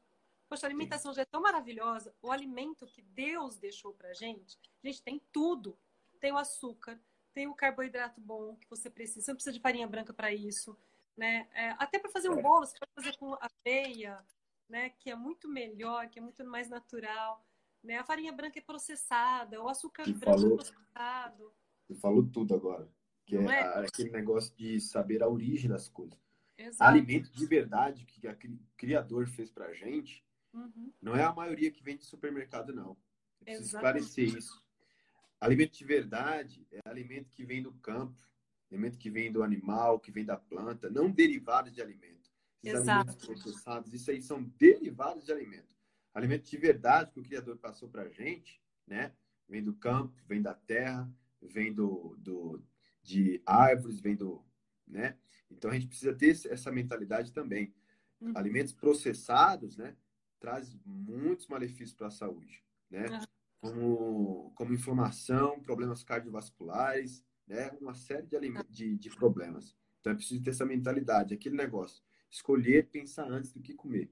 B: Poxa, a alimentação já é tão maravilhosa. O alimento que Deus deixou pra gente, a gente tem tudo. Tem o açúcar, tem o carboidrato bom que você precisa. Você não precisa de farinha branca para isso. Né? É, até para fazer um bolo, você pode fazer com aveia, né? que é muito melhor, que é muito mais natural. Né? A farinha branca é processada, o açúcar branco é falou, é processado.
A: Você falou tudo agora. Que é, é, aquele negócio de saber a origem das coisas. Exato. Alimento de verdade que o criador fez pra gente Uhum. Não é a maioria que vem de supermercado, não. Eu preciso esclarecer isso. Alimento de verdade é alimento que vem do campo, alimento que vem do animal, que vem da planta, não derivados de alimento. Esses Exato. alimentos processados, isso aí são derivados de alimento. Alimento de verdade que o Criador passou para a gente, né? Vem do campo, vem da terra, vem do, do, de árvores, vem do, né? Então a gente precisa ter essa mentalidade também. Uhum. Alimentos processados, né? traz muitos malefícios para a saúde, né? Como, como inflamação, problemas cardiovasculares, né? Uma série de, de, de problemas. Então é preciso ter essa mentalidade, aquele negócio. Escolher, pensar antes do que comer.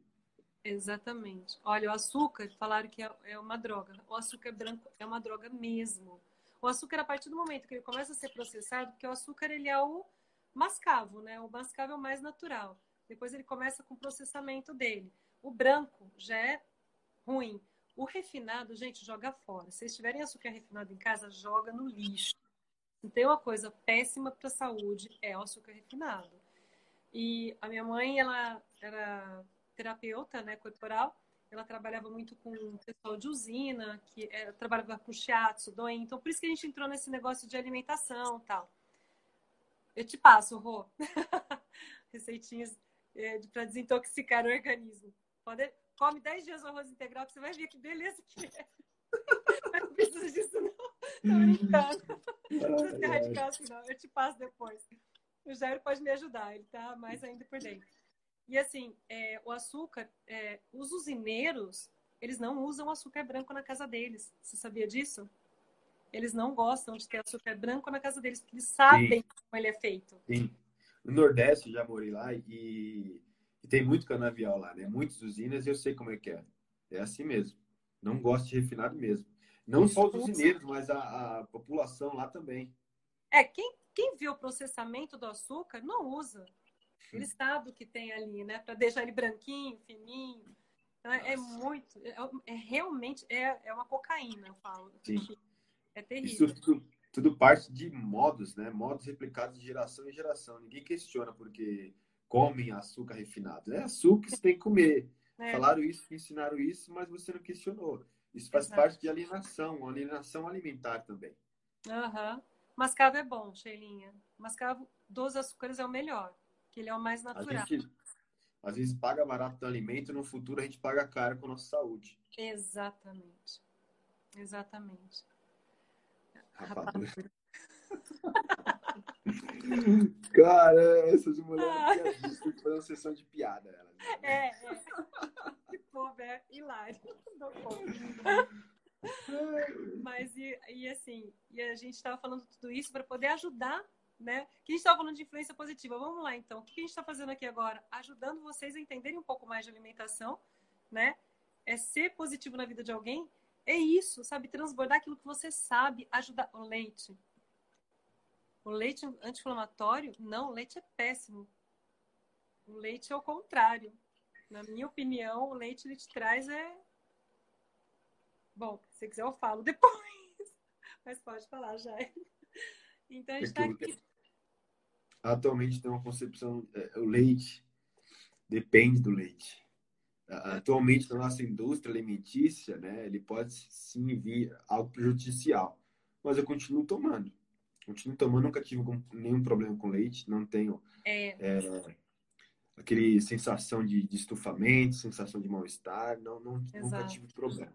B: Exatamente. Olha, o açúcar, falaram que é, é uma droga. O açúcar branco é uma droga mesmo. O açúcar, a partir do momento que ele começa a ser processado, porque o açúcar ele é o mascavo, né? O mascavo é o mais natural. Depois ele começa com o processamento dele. O branco já é ruim. O refinado, gente, joga fora. Se vocês tiverem açúcar refinado em casa, joga no lixo. Se tem uma coisa péssima para a saúde, é o açúcar refinado. E a minha mãe, ela era terapeuta né, corporal. Ela trabalhava muito com o pessoal de usina, que é, trabalhava com shiatsu, doen. Então, por isso que a gente entrou nesse negócio de alimentação tal. Eu te passo, Rô. Receitinhas é, para desintoxicar o organismo. Pode, come 10 dias o arroz integral que você vai ver que beleza que é. Mas não precisa disso, não. Tô brincando. Não precisa ser radical assim, não. Eu te passo depois. O Jair pode me ajudar, ele tá mais ainda por dentro. E assim, é, o açúcar, é, os usineiros, eles não usam açúcar branco na casa deles. Você sabia disso? Eles não gostam de ter açúcar branco na casa deles, porque eles sabem Sim. como ele é feito.
A: Sim. No Nordeste, já morei lá e e tem muito canavial lá, né? Muitas usinas e eu sei como é que é. É assim mesmo. Não gosto de refinado mesmo. Não só os usineiros, mas a, a população lá também.
B: É, quem, quem vê o processamento do açúcar não usa. Ele sabe o que tem ali, né? Para deixar ele branquinho, fininho. Então, é, é muito. É, é, realmente é, é uma cocaína, eu falo. Sim. É terrível.
A: Isso tudo, tudo parte de modos, né? Modos replicados de geração em geração. Ninguém questiona porque comem açúcar refinado. É açúcar, você tem que comer. É. Falaram isso, ensinaram isso, mas você não questionou. Isso faz Exato. parte de alienação, alienação alimentar também.
B: Uhum. Mascavo é bom, Sheilinha. Mascavo dos açúcares é o melhor, que ele é o mais natural. A gente,
A: às vezes, paga barato do alimento, no futuro a gente paga caro com a nossa saúde.
B: Exatamente. Exatamente.
A: Rapadura. Rapadura. Cara, essas mulheres ah. tem que fazer uma sessão de piada. Elas,
B: né? É, é. Que povo é hilário. Mas, e, e assim, e a gente estava falando tudo isso para poder ajudar, né? Que a gente estava falando de influência positiva. Vamos lá, então. O que a gente está fazendo aqui agora? Ajudando vocês a entenderem um pouco mais de alimentação, né? É ser positivo na vida de alguém. É isso, sabe? Transbordar aquilo que você sabe, ajudar. O leite. O leite anti-inflamatório? Não, o leite é péssimo. O leite é o contrário. Na minha opinião, o leite ele te traz é. Bom, se quiser eu falo depois. Mas pode falar já. Então a gente está aqui.
A: Atualmente tem uma concepção. É, o leite depende do leite. Atualmente, na nossa indústria alimentícia, né, ele pode sim vir algo prejudicial. Mas eu continuo tomando. Continuo tomando, nunca tive nenhum problema com leite, não tenho é. É, aquele sensação de, de estufamento, sensação de mal-estar, não, não nunca tive problema.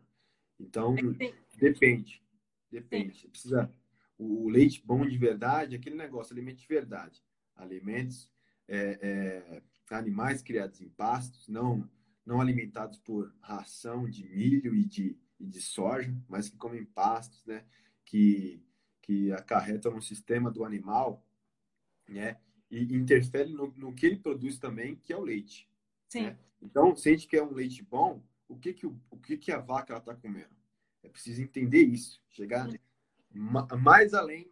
A: Então, é depende. Depende. Precisa o, leite bom de verdade, aquele negócio, alimento de verdade. Alimentos, é, é, animais criados em pastos, não, não alimentados por ração de milho e de, e de soja, mas que comem pastos, né? Que, que acarretam no sistema do animal, né? e interfere no, no, que ele produz também, que é o leite. Sim. Né? Então, se a gente quer um leite bom, o que que, o, o que, que a vaca está comendo? É preciso entender isso, chegar ma, mais além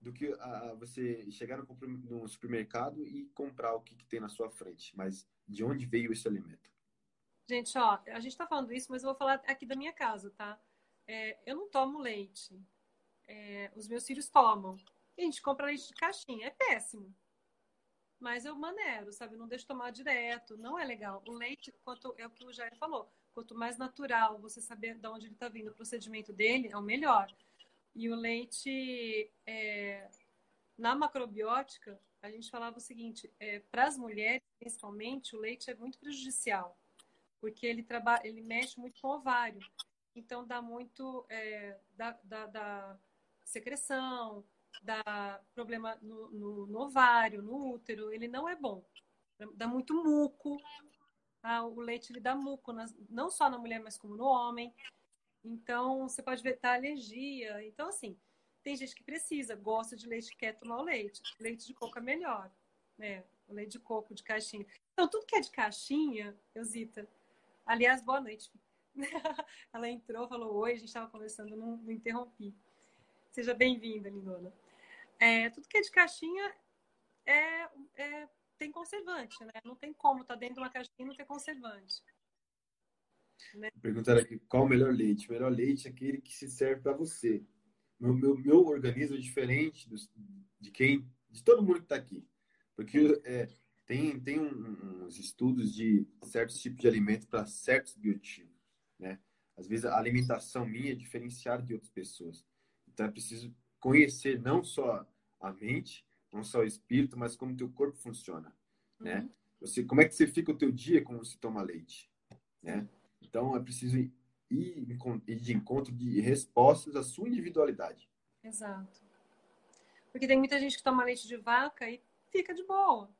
A: do que você chegar no, supermercado e comprar o que, que tem na sua frente, mas de onde veio esse alimento.
B: Gente, ó, a gente está falando isso, mas eu vou falar aqui da minha casa, tá? É, eu não tomo leite. É, os meus filhos tomam. A gente compra leite de caixinha. É péssimo mas eu maneiro, sabe? Não deixo tomar direto, não é legal. O leite, quanto é o que o Jair falou, quanto mais natural você saber de onde ele está vindo, o procedimento dele é o melhor. E o leite, é, na macrobiótica, a gente falava o seguinte: é, para as mulheres, principalmente, o leite é muito prejudicial, porque ele trabalha, ele mexe muito com o ovário, então dá muito é, da, da, da secreção, dá problema no, no, no, ovário, no útero, ele não é bom. Dá muito muco. Tá? O leite ele dá muco, nas, não só na mulher, mas como no homem. Então, você pode ver, tá alergia. Então, assim, tem gente que precisa, gosta de leite, quer tomar o leite. Leite de coco é melhor, né? O leite de coco, de caixinha. Então, tudo que é de caixinha, Eusita. Aliás, boa noite. Ela entrou, falou oi, a gente estava conversando, não, não interrompi. Seja bem-vinda, lindona. É, tudo que é de caixinha é, é, tem conservante, né? Não tem como tá dentro de uma caixinha e não ter conservante.
A: Né? Perguntaram aqui qual o melhor leite. O melhor leite é aquele que se serve para você. Meu, meu, meu organismo é diferente dos, de quem, de todo mundo que está aqui. Porque é, tem, tem um, uns estudos de certos tipos de alimentos para certos biotipos, né? Às vezes a alimentação minha é diferenciada de outras pessoas. Então é preciso conhecer não só a mente, não só o espírito, mas como o teu corpo funciona, né? Uhum. Você, como é que você fica o teu dia quando você toma leite, né? Então é preciso ir, ir de encontro de respostas à sua individualidade.
B: Exato. Porque tem muita gente que toma leite de vaca e fica de boa.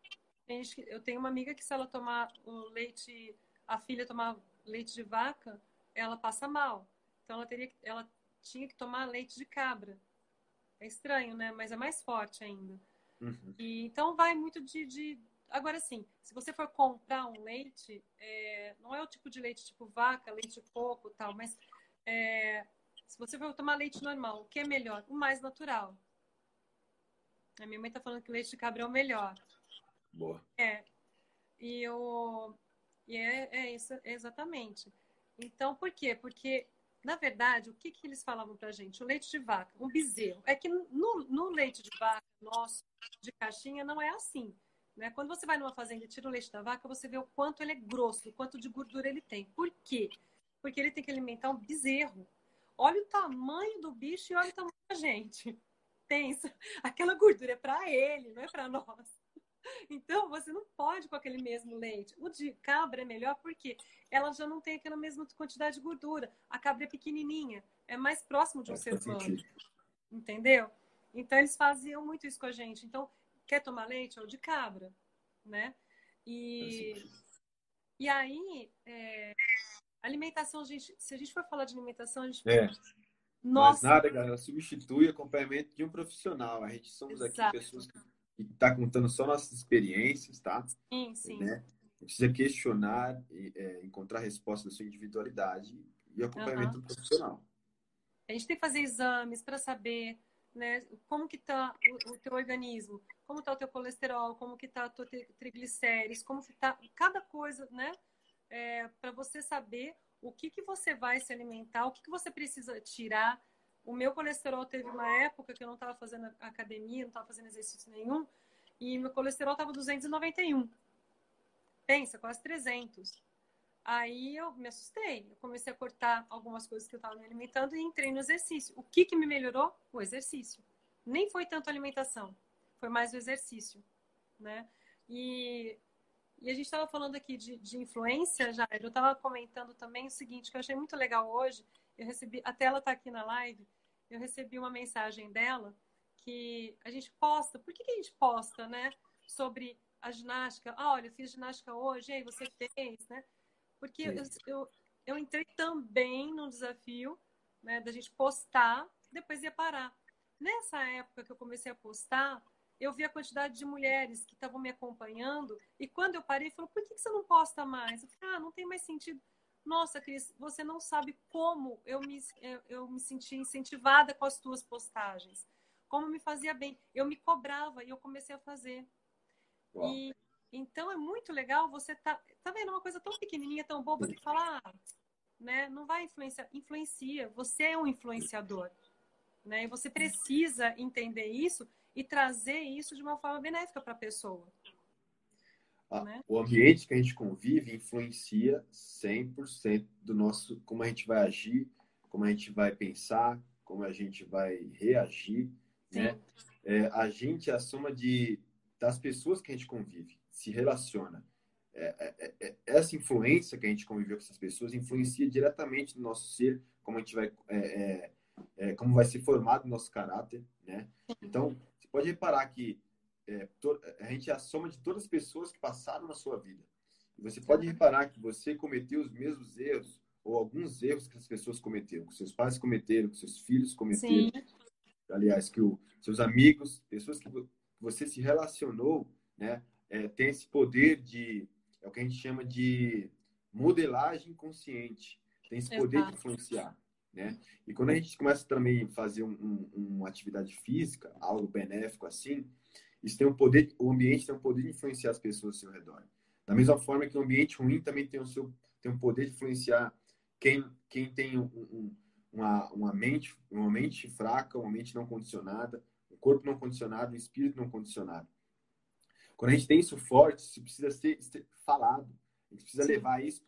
B: Eu tenho uma amiga que se ela tomar o leite, a filha tomar leite de vaca, ela passa mal. Então ela teria, ela tinha que tomar leite de cabra. É estranho, né? Mas é mais forte ainda. Uhum. E, então vai muito de, de, Agora sim, se você for comprar um leite, é... não é o tipo de leite tipo vaca, leite de coco tal, mas é... se você for tomar leite normal, o que é melhor? O mais natural. A minha mãe tá falando que leite de cabra é o melhor.
A: Boa.
B: É. E, eu... e é, é isso, exatamente. Então, por quê? Porque na verdade, o que, que eles falavam pra gente? O leite de vaca, um bezerro. É que no, no leite de vaca nosso, de caixinha, não é assim. Né? Quando você vai numa fazenda e tira o leite da vaca, você vê o quanto ele é grosso, o quanto de gordura ele tem. Por quê? Porque ele tem que alimentar um bezerro. Olha o tamanho do bicho e olha o tamanho da gente. Pensa, aquela gordura é para ele, não é para nós. Então, você não pode com aquele mesmo leite. O de cabra é melhor porque ela já não tem aquela mesma quantidade de gordura. A cabra é pequenininha, é mais próximo de um ser humano. Entendeu? Então, eles faziam muito isso com a gente. Então, quer tomar leite? É o de cabra, né? E, e aí, é, alimentação, gente, se a gente for falar de alimentação, a gente
A: é. Nossa. Mas nada, galera, substitui acompanhamento de um profissional. A gente somos Exato. aqui pessoas que estão tá contando só nossas experiências, tá?
B: Sim, sim.
A: Né? Precisa questionar, e, é, encontrar resposta da sua individualidade e acompanhamento uhum. profissional.
B: A gente tem que fazer exames para saber né, como que está o, o, teu organismo, como está o teu colesterol, como que está a tua triglicérides, como está cada coisa, né? É, para você saber o que, que você vai se alimentar, o que, que você precisa tirar. O meu colesterol teve uma época que eu não estava fazendo academia, não estava fazendo exercício nenhum, e meu colesterol estava 291. Pensa, quase 300. Aí eu me assustei, eu comecei a cortar algumas coisas que eu estava me alimentando e entrei no exercício. O que, que me melhorou? O exercício. Nem foi tanto a alimentação, foi mais o exercício, né? E e a gente estava falando aqui de, de influência, já. Eu estava comentando também o seguinte, que eu achei muito legal hoje. Eu recebi, até ela está aqui na live, eu recebi uma mensagem dela que a gente posta. Por que, que a gente posta, né? Sobre a ginástica. Ah, olha, eu fiz ginástica hoje, aí você fez, né? Porque eu, eu, eu, entrei também num desafio, né, da gente postar, depois ia parar. Nessa época que eu comecei a postar, eu vi a quantidade de mulheres que estavam me acompanhando e quando eu parei, falou: por que você não posta mais? Eu falei: ah, não tem mais sentido. Nossa, Cris, você não sabe como eu me, eu me senti incentivada com as tuas postagens. Como me fazia bem. Eu me cobrava e eu comecei a fazer. Uau. E então é muito legal você tá, tá vendo uma coisa tão pequenininha, tão boba que falar, ah, né? Não vai influenciar, influencia. Você é um influenciador, né? E você precisa entender isso e trazer isso de uma forma benéfica para a pessoa.
A: Ah, né? O ambiente que a gente convive influencia 100% do nosso como a gente vai agir, como a gente vai pensar, como a gente vai reagir, Sim. né? É, a gente é a soma de das pessoas que a gente convive, se relaciona. É, é, é, é essa influência que a gente conviveu com essas pessoas influencia diretamente no nosso ser, como a gente vai, é, como vai ser formado o nosso caráter, né? Então, pode reparar que é, a gente é a soma de todas as pessoas que passaram na sua vida. E você pode reparar que você cometeu os mesmos erros ou alguns erros que as pessoas cometeram, que seus pais cometeram, que seus filhos cometeram. Sim. Aliás, que os seus amigos, pessoas que você se relacionou, né, é, tem esse poder de é o que a gente chama de modelagem consciente. Tem esse poder de influenciar. Né? E quando a gente começa também a fazer um, um, uma atividade física, algo benéfico assim, isso tem um poder, o ambiente tem um poder de influenciar as pessoas ao seu redor. Da mesma forma que o ambiente ruim também tem o seu tem um poder de influenciar quem quem tem um, uma, uma mente uma mente fraca, uma mente não condicionada, um corpo não condicionado, um espírito não condicionado. Quando a gente tem isso forte, isso precisa ser, ser falado. A gente precisa Sim. levar isso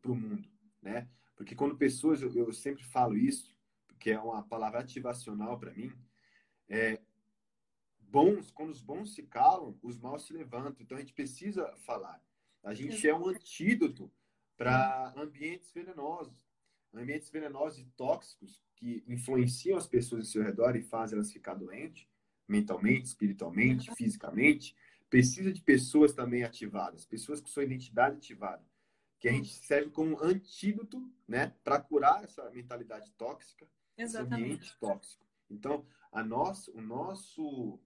A: para o mundo, né? Porque quando pessoas, eu, eu sempre falo isso, que é uma palavra ativacional para mim, é, bons, quando os bons se calam, os maus se levantam. Então a gente precisa falar. A gente é um antídoto para ambientes venenosos, ambientes venenosos e tóxicos que influenciam as pessoas ao seu redor e fazem elas ficar doentes, mentalmente, espiritualmente, fisicamente. Precisa de pessoas também ativadas, pessoas com sua identidade ativada que a gente serve como antídoto, né, para curar essa mentalidade tóxica, Exatamente. esse ambiente tóxico. Então, a nosso, o nosso,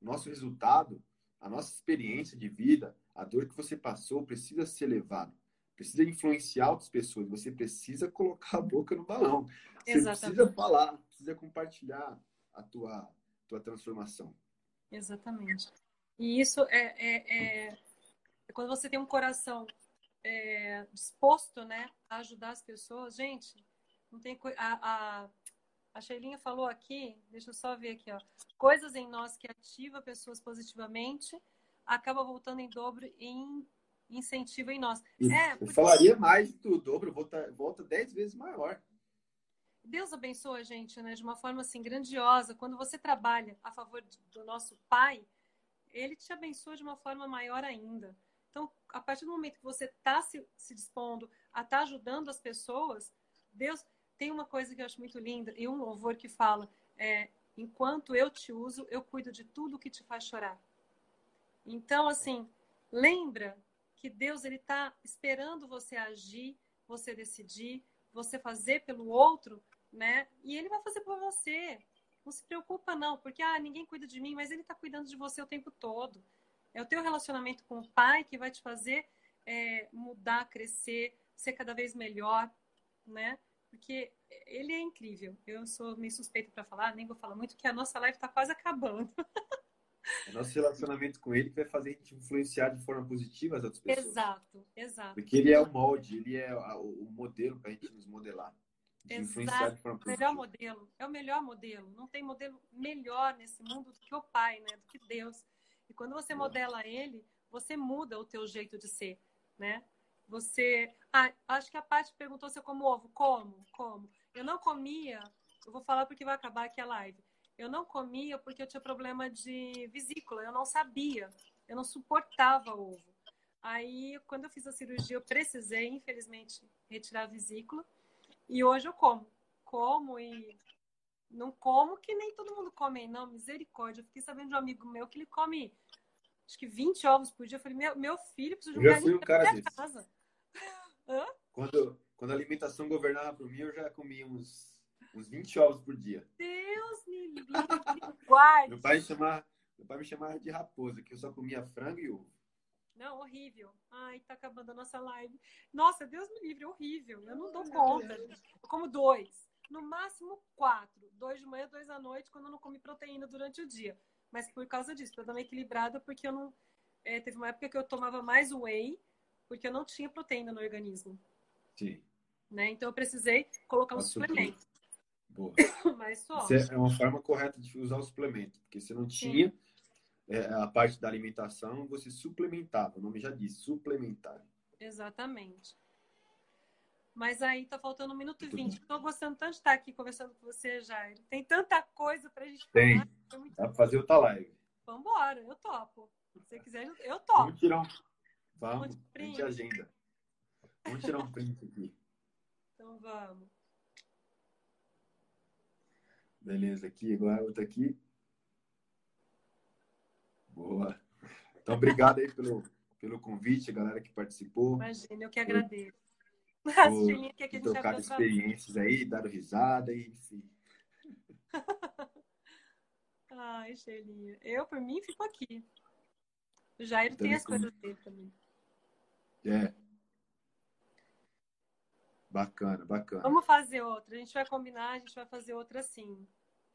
A: nosso resultado, a nossa experiência de vida, a dor que você passou precisa ser levada, precisa influenciar outras pessoas. Você precisa colocar a boca no balão. Você Exatamente. precisa falar, precisa compartilhar a tua, tua transformação.
B: Exatamente. E isso é, é, é quando você tem um coração é, disposto né, a ajudar as pessoas. Gente, não tem a, a, a Sheilinha falou aqui, deixa eu só ver aqui, ó. Coisas em nós que ativa pessoas positivamente acaba voltando em dobro em incentivo em nós.
A: É, porque... Eu falaria mais do dobro, volta, volta dez vezes maior.
B: Deus abençoa a gente, né, de uma forma assim grandiosa. Quando você trabalha a favor do nosso Pai, Ele te abençoa de uma forma maior ainda. Então, a partir do momento que você está se, se, dispondo a estar tá ajudando as pessoas, Deus tem uma coisa que eu acho muito linda e um louvor que fala: é, enquanto eu te uso, eu cuido de tudo que te faz chorar. Então, assim, lembra que Deus ele está esperando você agir, você decidir, você fazer pelo outro né? E ele vai fazer por você. Não se preocupa não, porque ah, ninguém cuida de mim, mas ele está cuidando de você o tempo todo. É o teu relacionamento com o pai que vai te fazer é, mudar, crescer, ser cada vez melhor, né? Porque ele é incrível. Eu sou meio suspeita para falar, nem vou falar muito, que a nossa live está quase acabando.
A: O nosso relacionamento com ele vai fazer a gente influenciar de forma positiva as outras pessoas.
B: Exato, exato.
A: Porque ele é o molde, ele é o modelo para a gente nos modelar.
B: Exato. O melhor modelo. É o melhor modelo. Não tem modelo melhor nesse mundo do que o Pai, né? Do que Deus. E quando você modela ele, você muda o teu jeito de ser, né? Você... Ah, acho que a Paty perguntou se eu como ovo. Como? Como? Eu não comia... Eu vou falar porque vai acabar aqui a live. Eu não comia porque eu tinha problema de vesícula. Eu não sabia. Eu não suportava ovo. Aí, quando eu fiz a cirurgia, eu precisei, infelizmente, retirar a vesícula. E hoje eu como. Como e não como que nem todo mundo come, não. Misericórdia. Eu fiquei sabendo de um amigo meu que ele come acho que 20 ovos por dia. Eu falei, meu, meu filho precisa
A: de um já fui um cara desse. casa. Hã? Quando, quando a alimentação governava por mim, eu já comia uns, uns 20 ovos por dia.
B: Deus me livre, guarde.
A: meu, pai chamava, meu pai me chamava de raposa, que eu só comia frango e ovo.
B: Não, horrível. Ai, tá acabando a nossa live. Nossa, Deus me livre, horrível. Eu não dou conta. Eu como dois. No máximo quatro. Dois de manhã, dois à noite, quando eu não comi proteína durante o dia. Mas por causa disso, pra dar uma equilibrada, porque eu não. É, teve uma época que eu tomava mais whey, porque eu não tinha proteína no organismo.
A: Sim.
B: Né? Então eu precisei colocar um suplemento.
A: Boa. Mas só. Isso é uma forma correta de usar o suplemento, porque você não tinha. É, a parte da alimentação, você suplementava. O nome já diz, suplementar.
B: Exatamente. Mas aí tá faltando um minuto e vinte. Estou gostando tanto de estar aqui conversando com você, Jair. Tem tanta coisa pra gente
A: Tem. falar. Tem. Dá pra fazer outra live.
B: Vambora, eu topo. Se você quiser, eu topo.
A: Vamos tirar um. Vamos, a gente agenda. Vamos tirar um print aqui.
B: Então vamos.
A: Beleza, aqui, agora outra aqui. Boa. Então, obrigado aí pelo, pelo convite, a galera que participou.
B: Imagina, eu que agradeço.
A: Por, que, que trocar experiências aí, dar risada e enfim.
B: Ai, Shelinha. Eu, por mim, fico aqui. O Jair tem as coisas dele também.
A: É. Bacana, bacana.
B: Vamos fazer outra. A gente vai combinar, a gente vai fazer outra sim.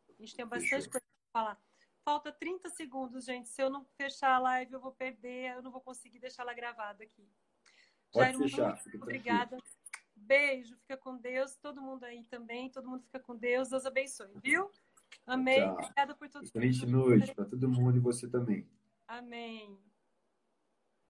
B: A gente tem bastante coisa para falar. Falta 30 segundos, gente. Se eu não fechar a live, eu vou perder, eu não vou conseguir deixar ela gravada aqui.
A: Pode Jair, fechar.
B: Muito obrigada. Beijo, fica com Deus. Todo mundo aí também. Todo mundo fica com Deus. Deus abençoe, viu? Amém. Tchau. Obrigada por tudo.
A: Excelente noite para todo mundo e você também.
B: Amém.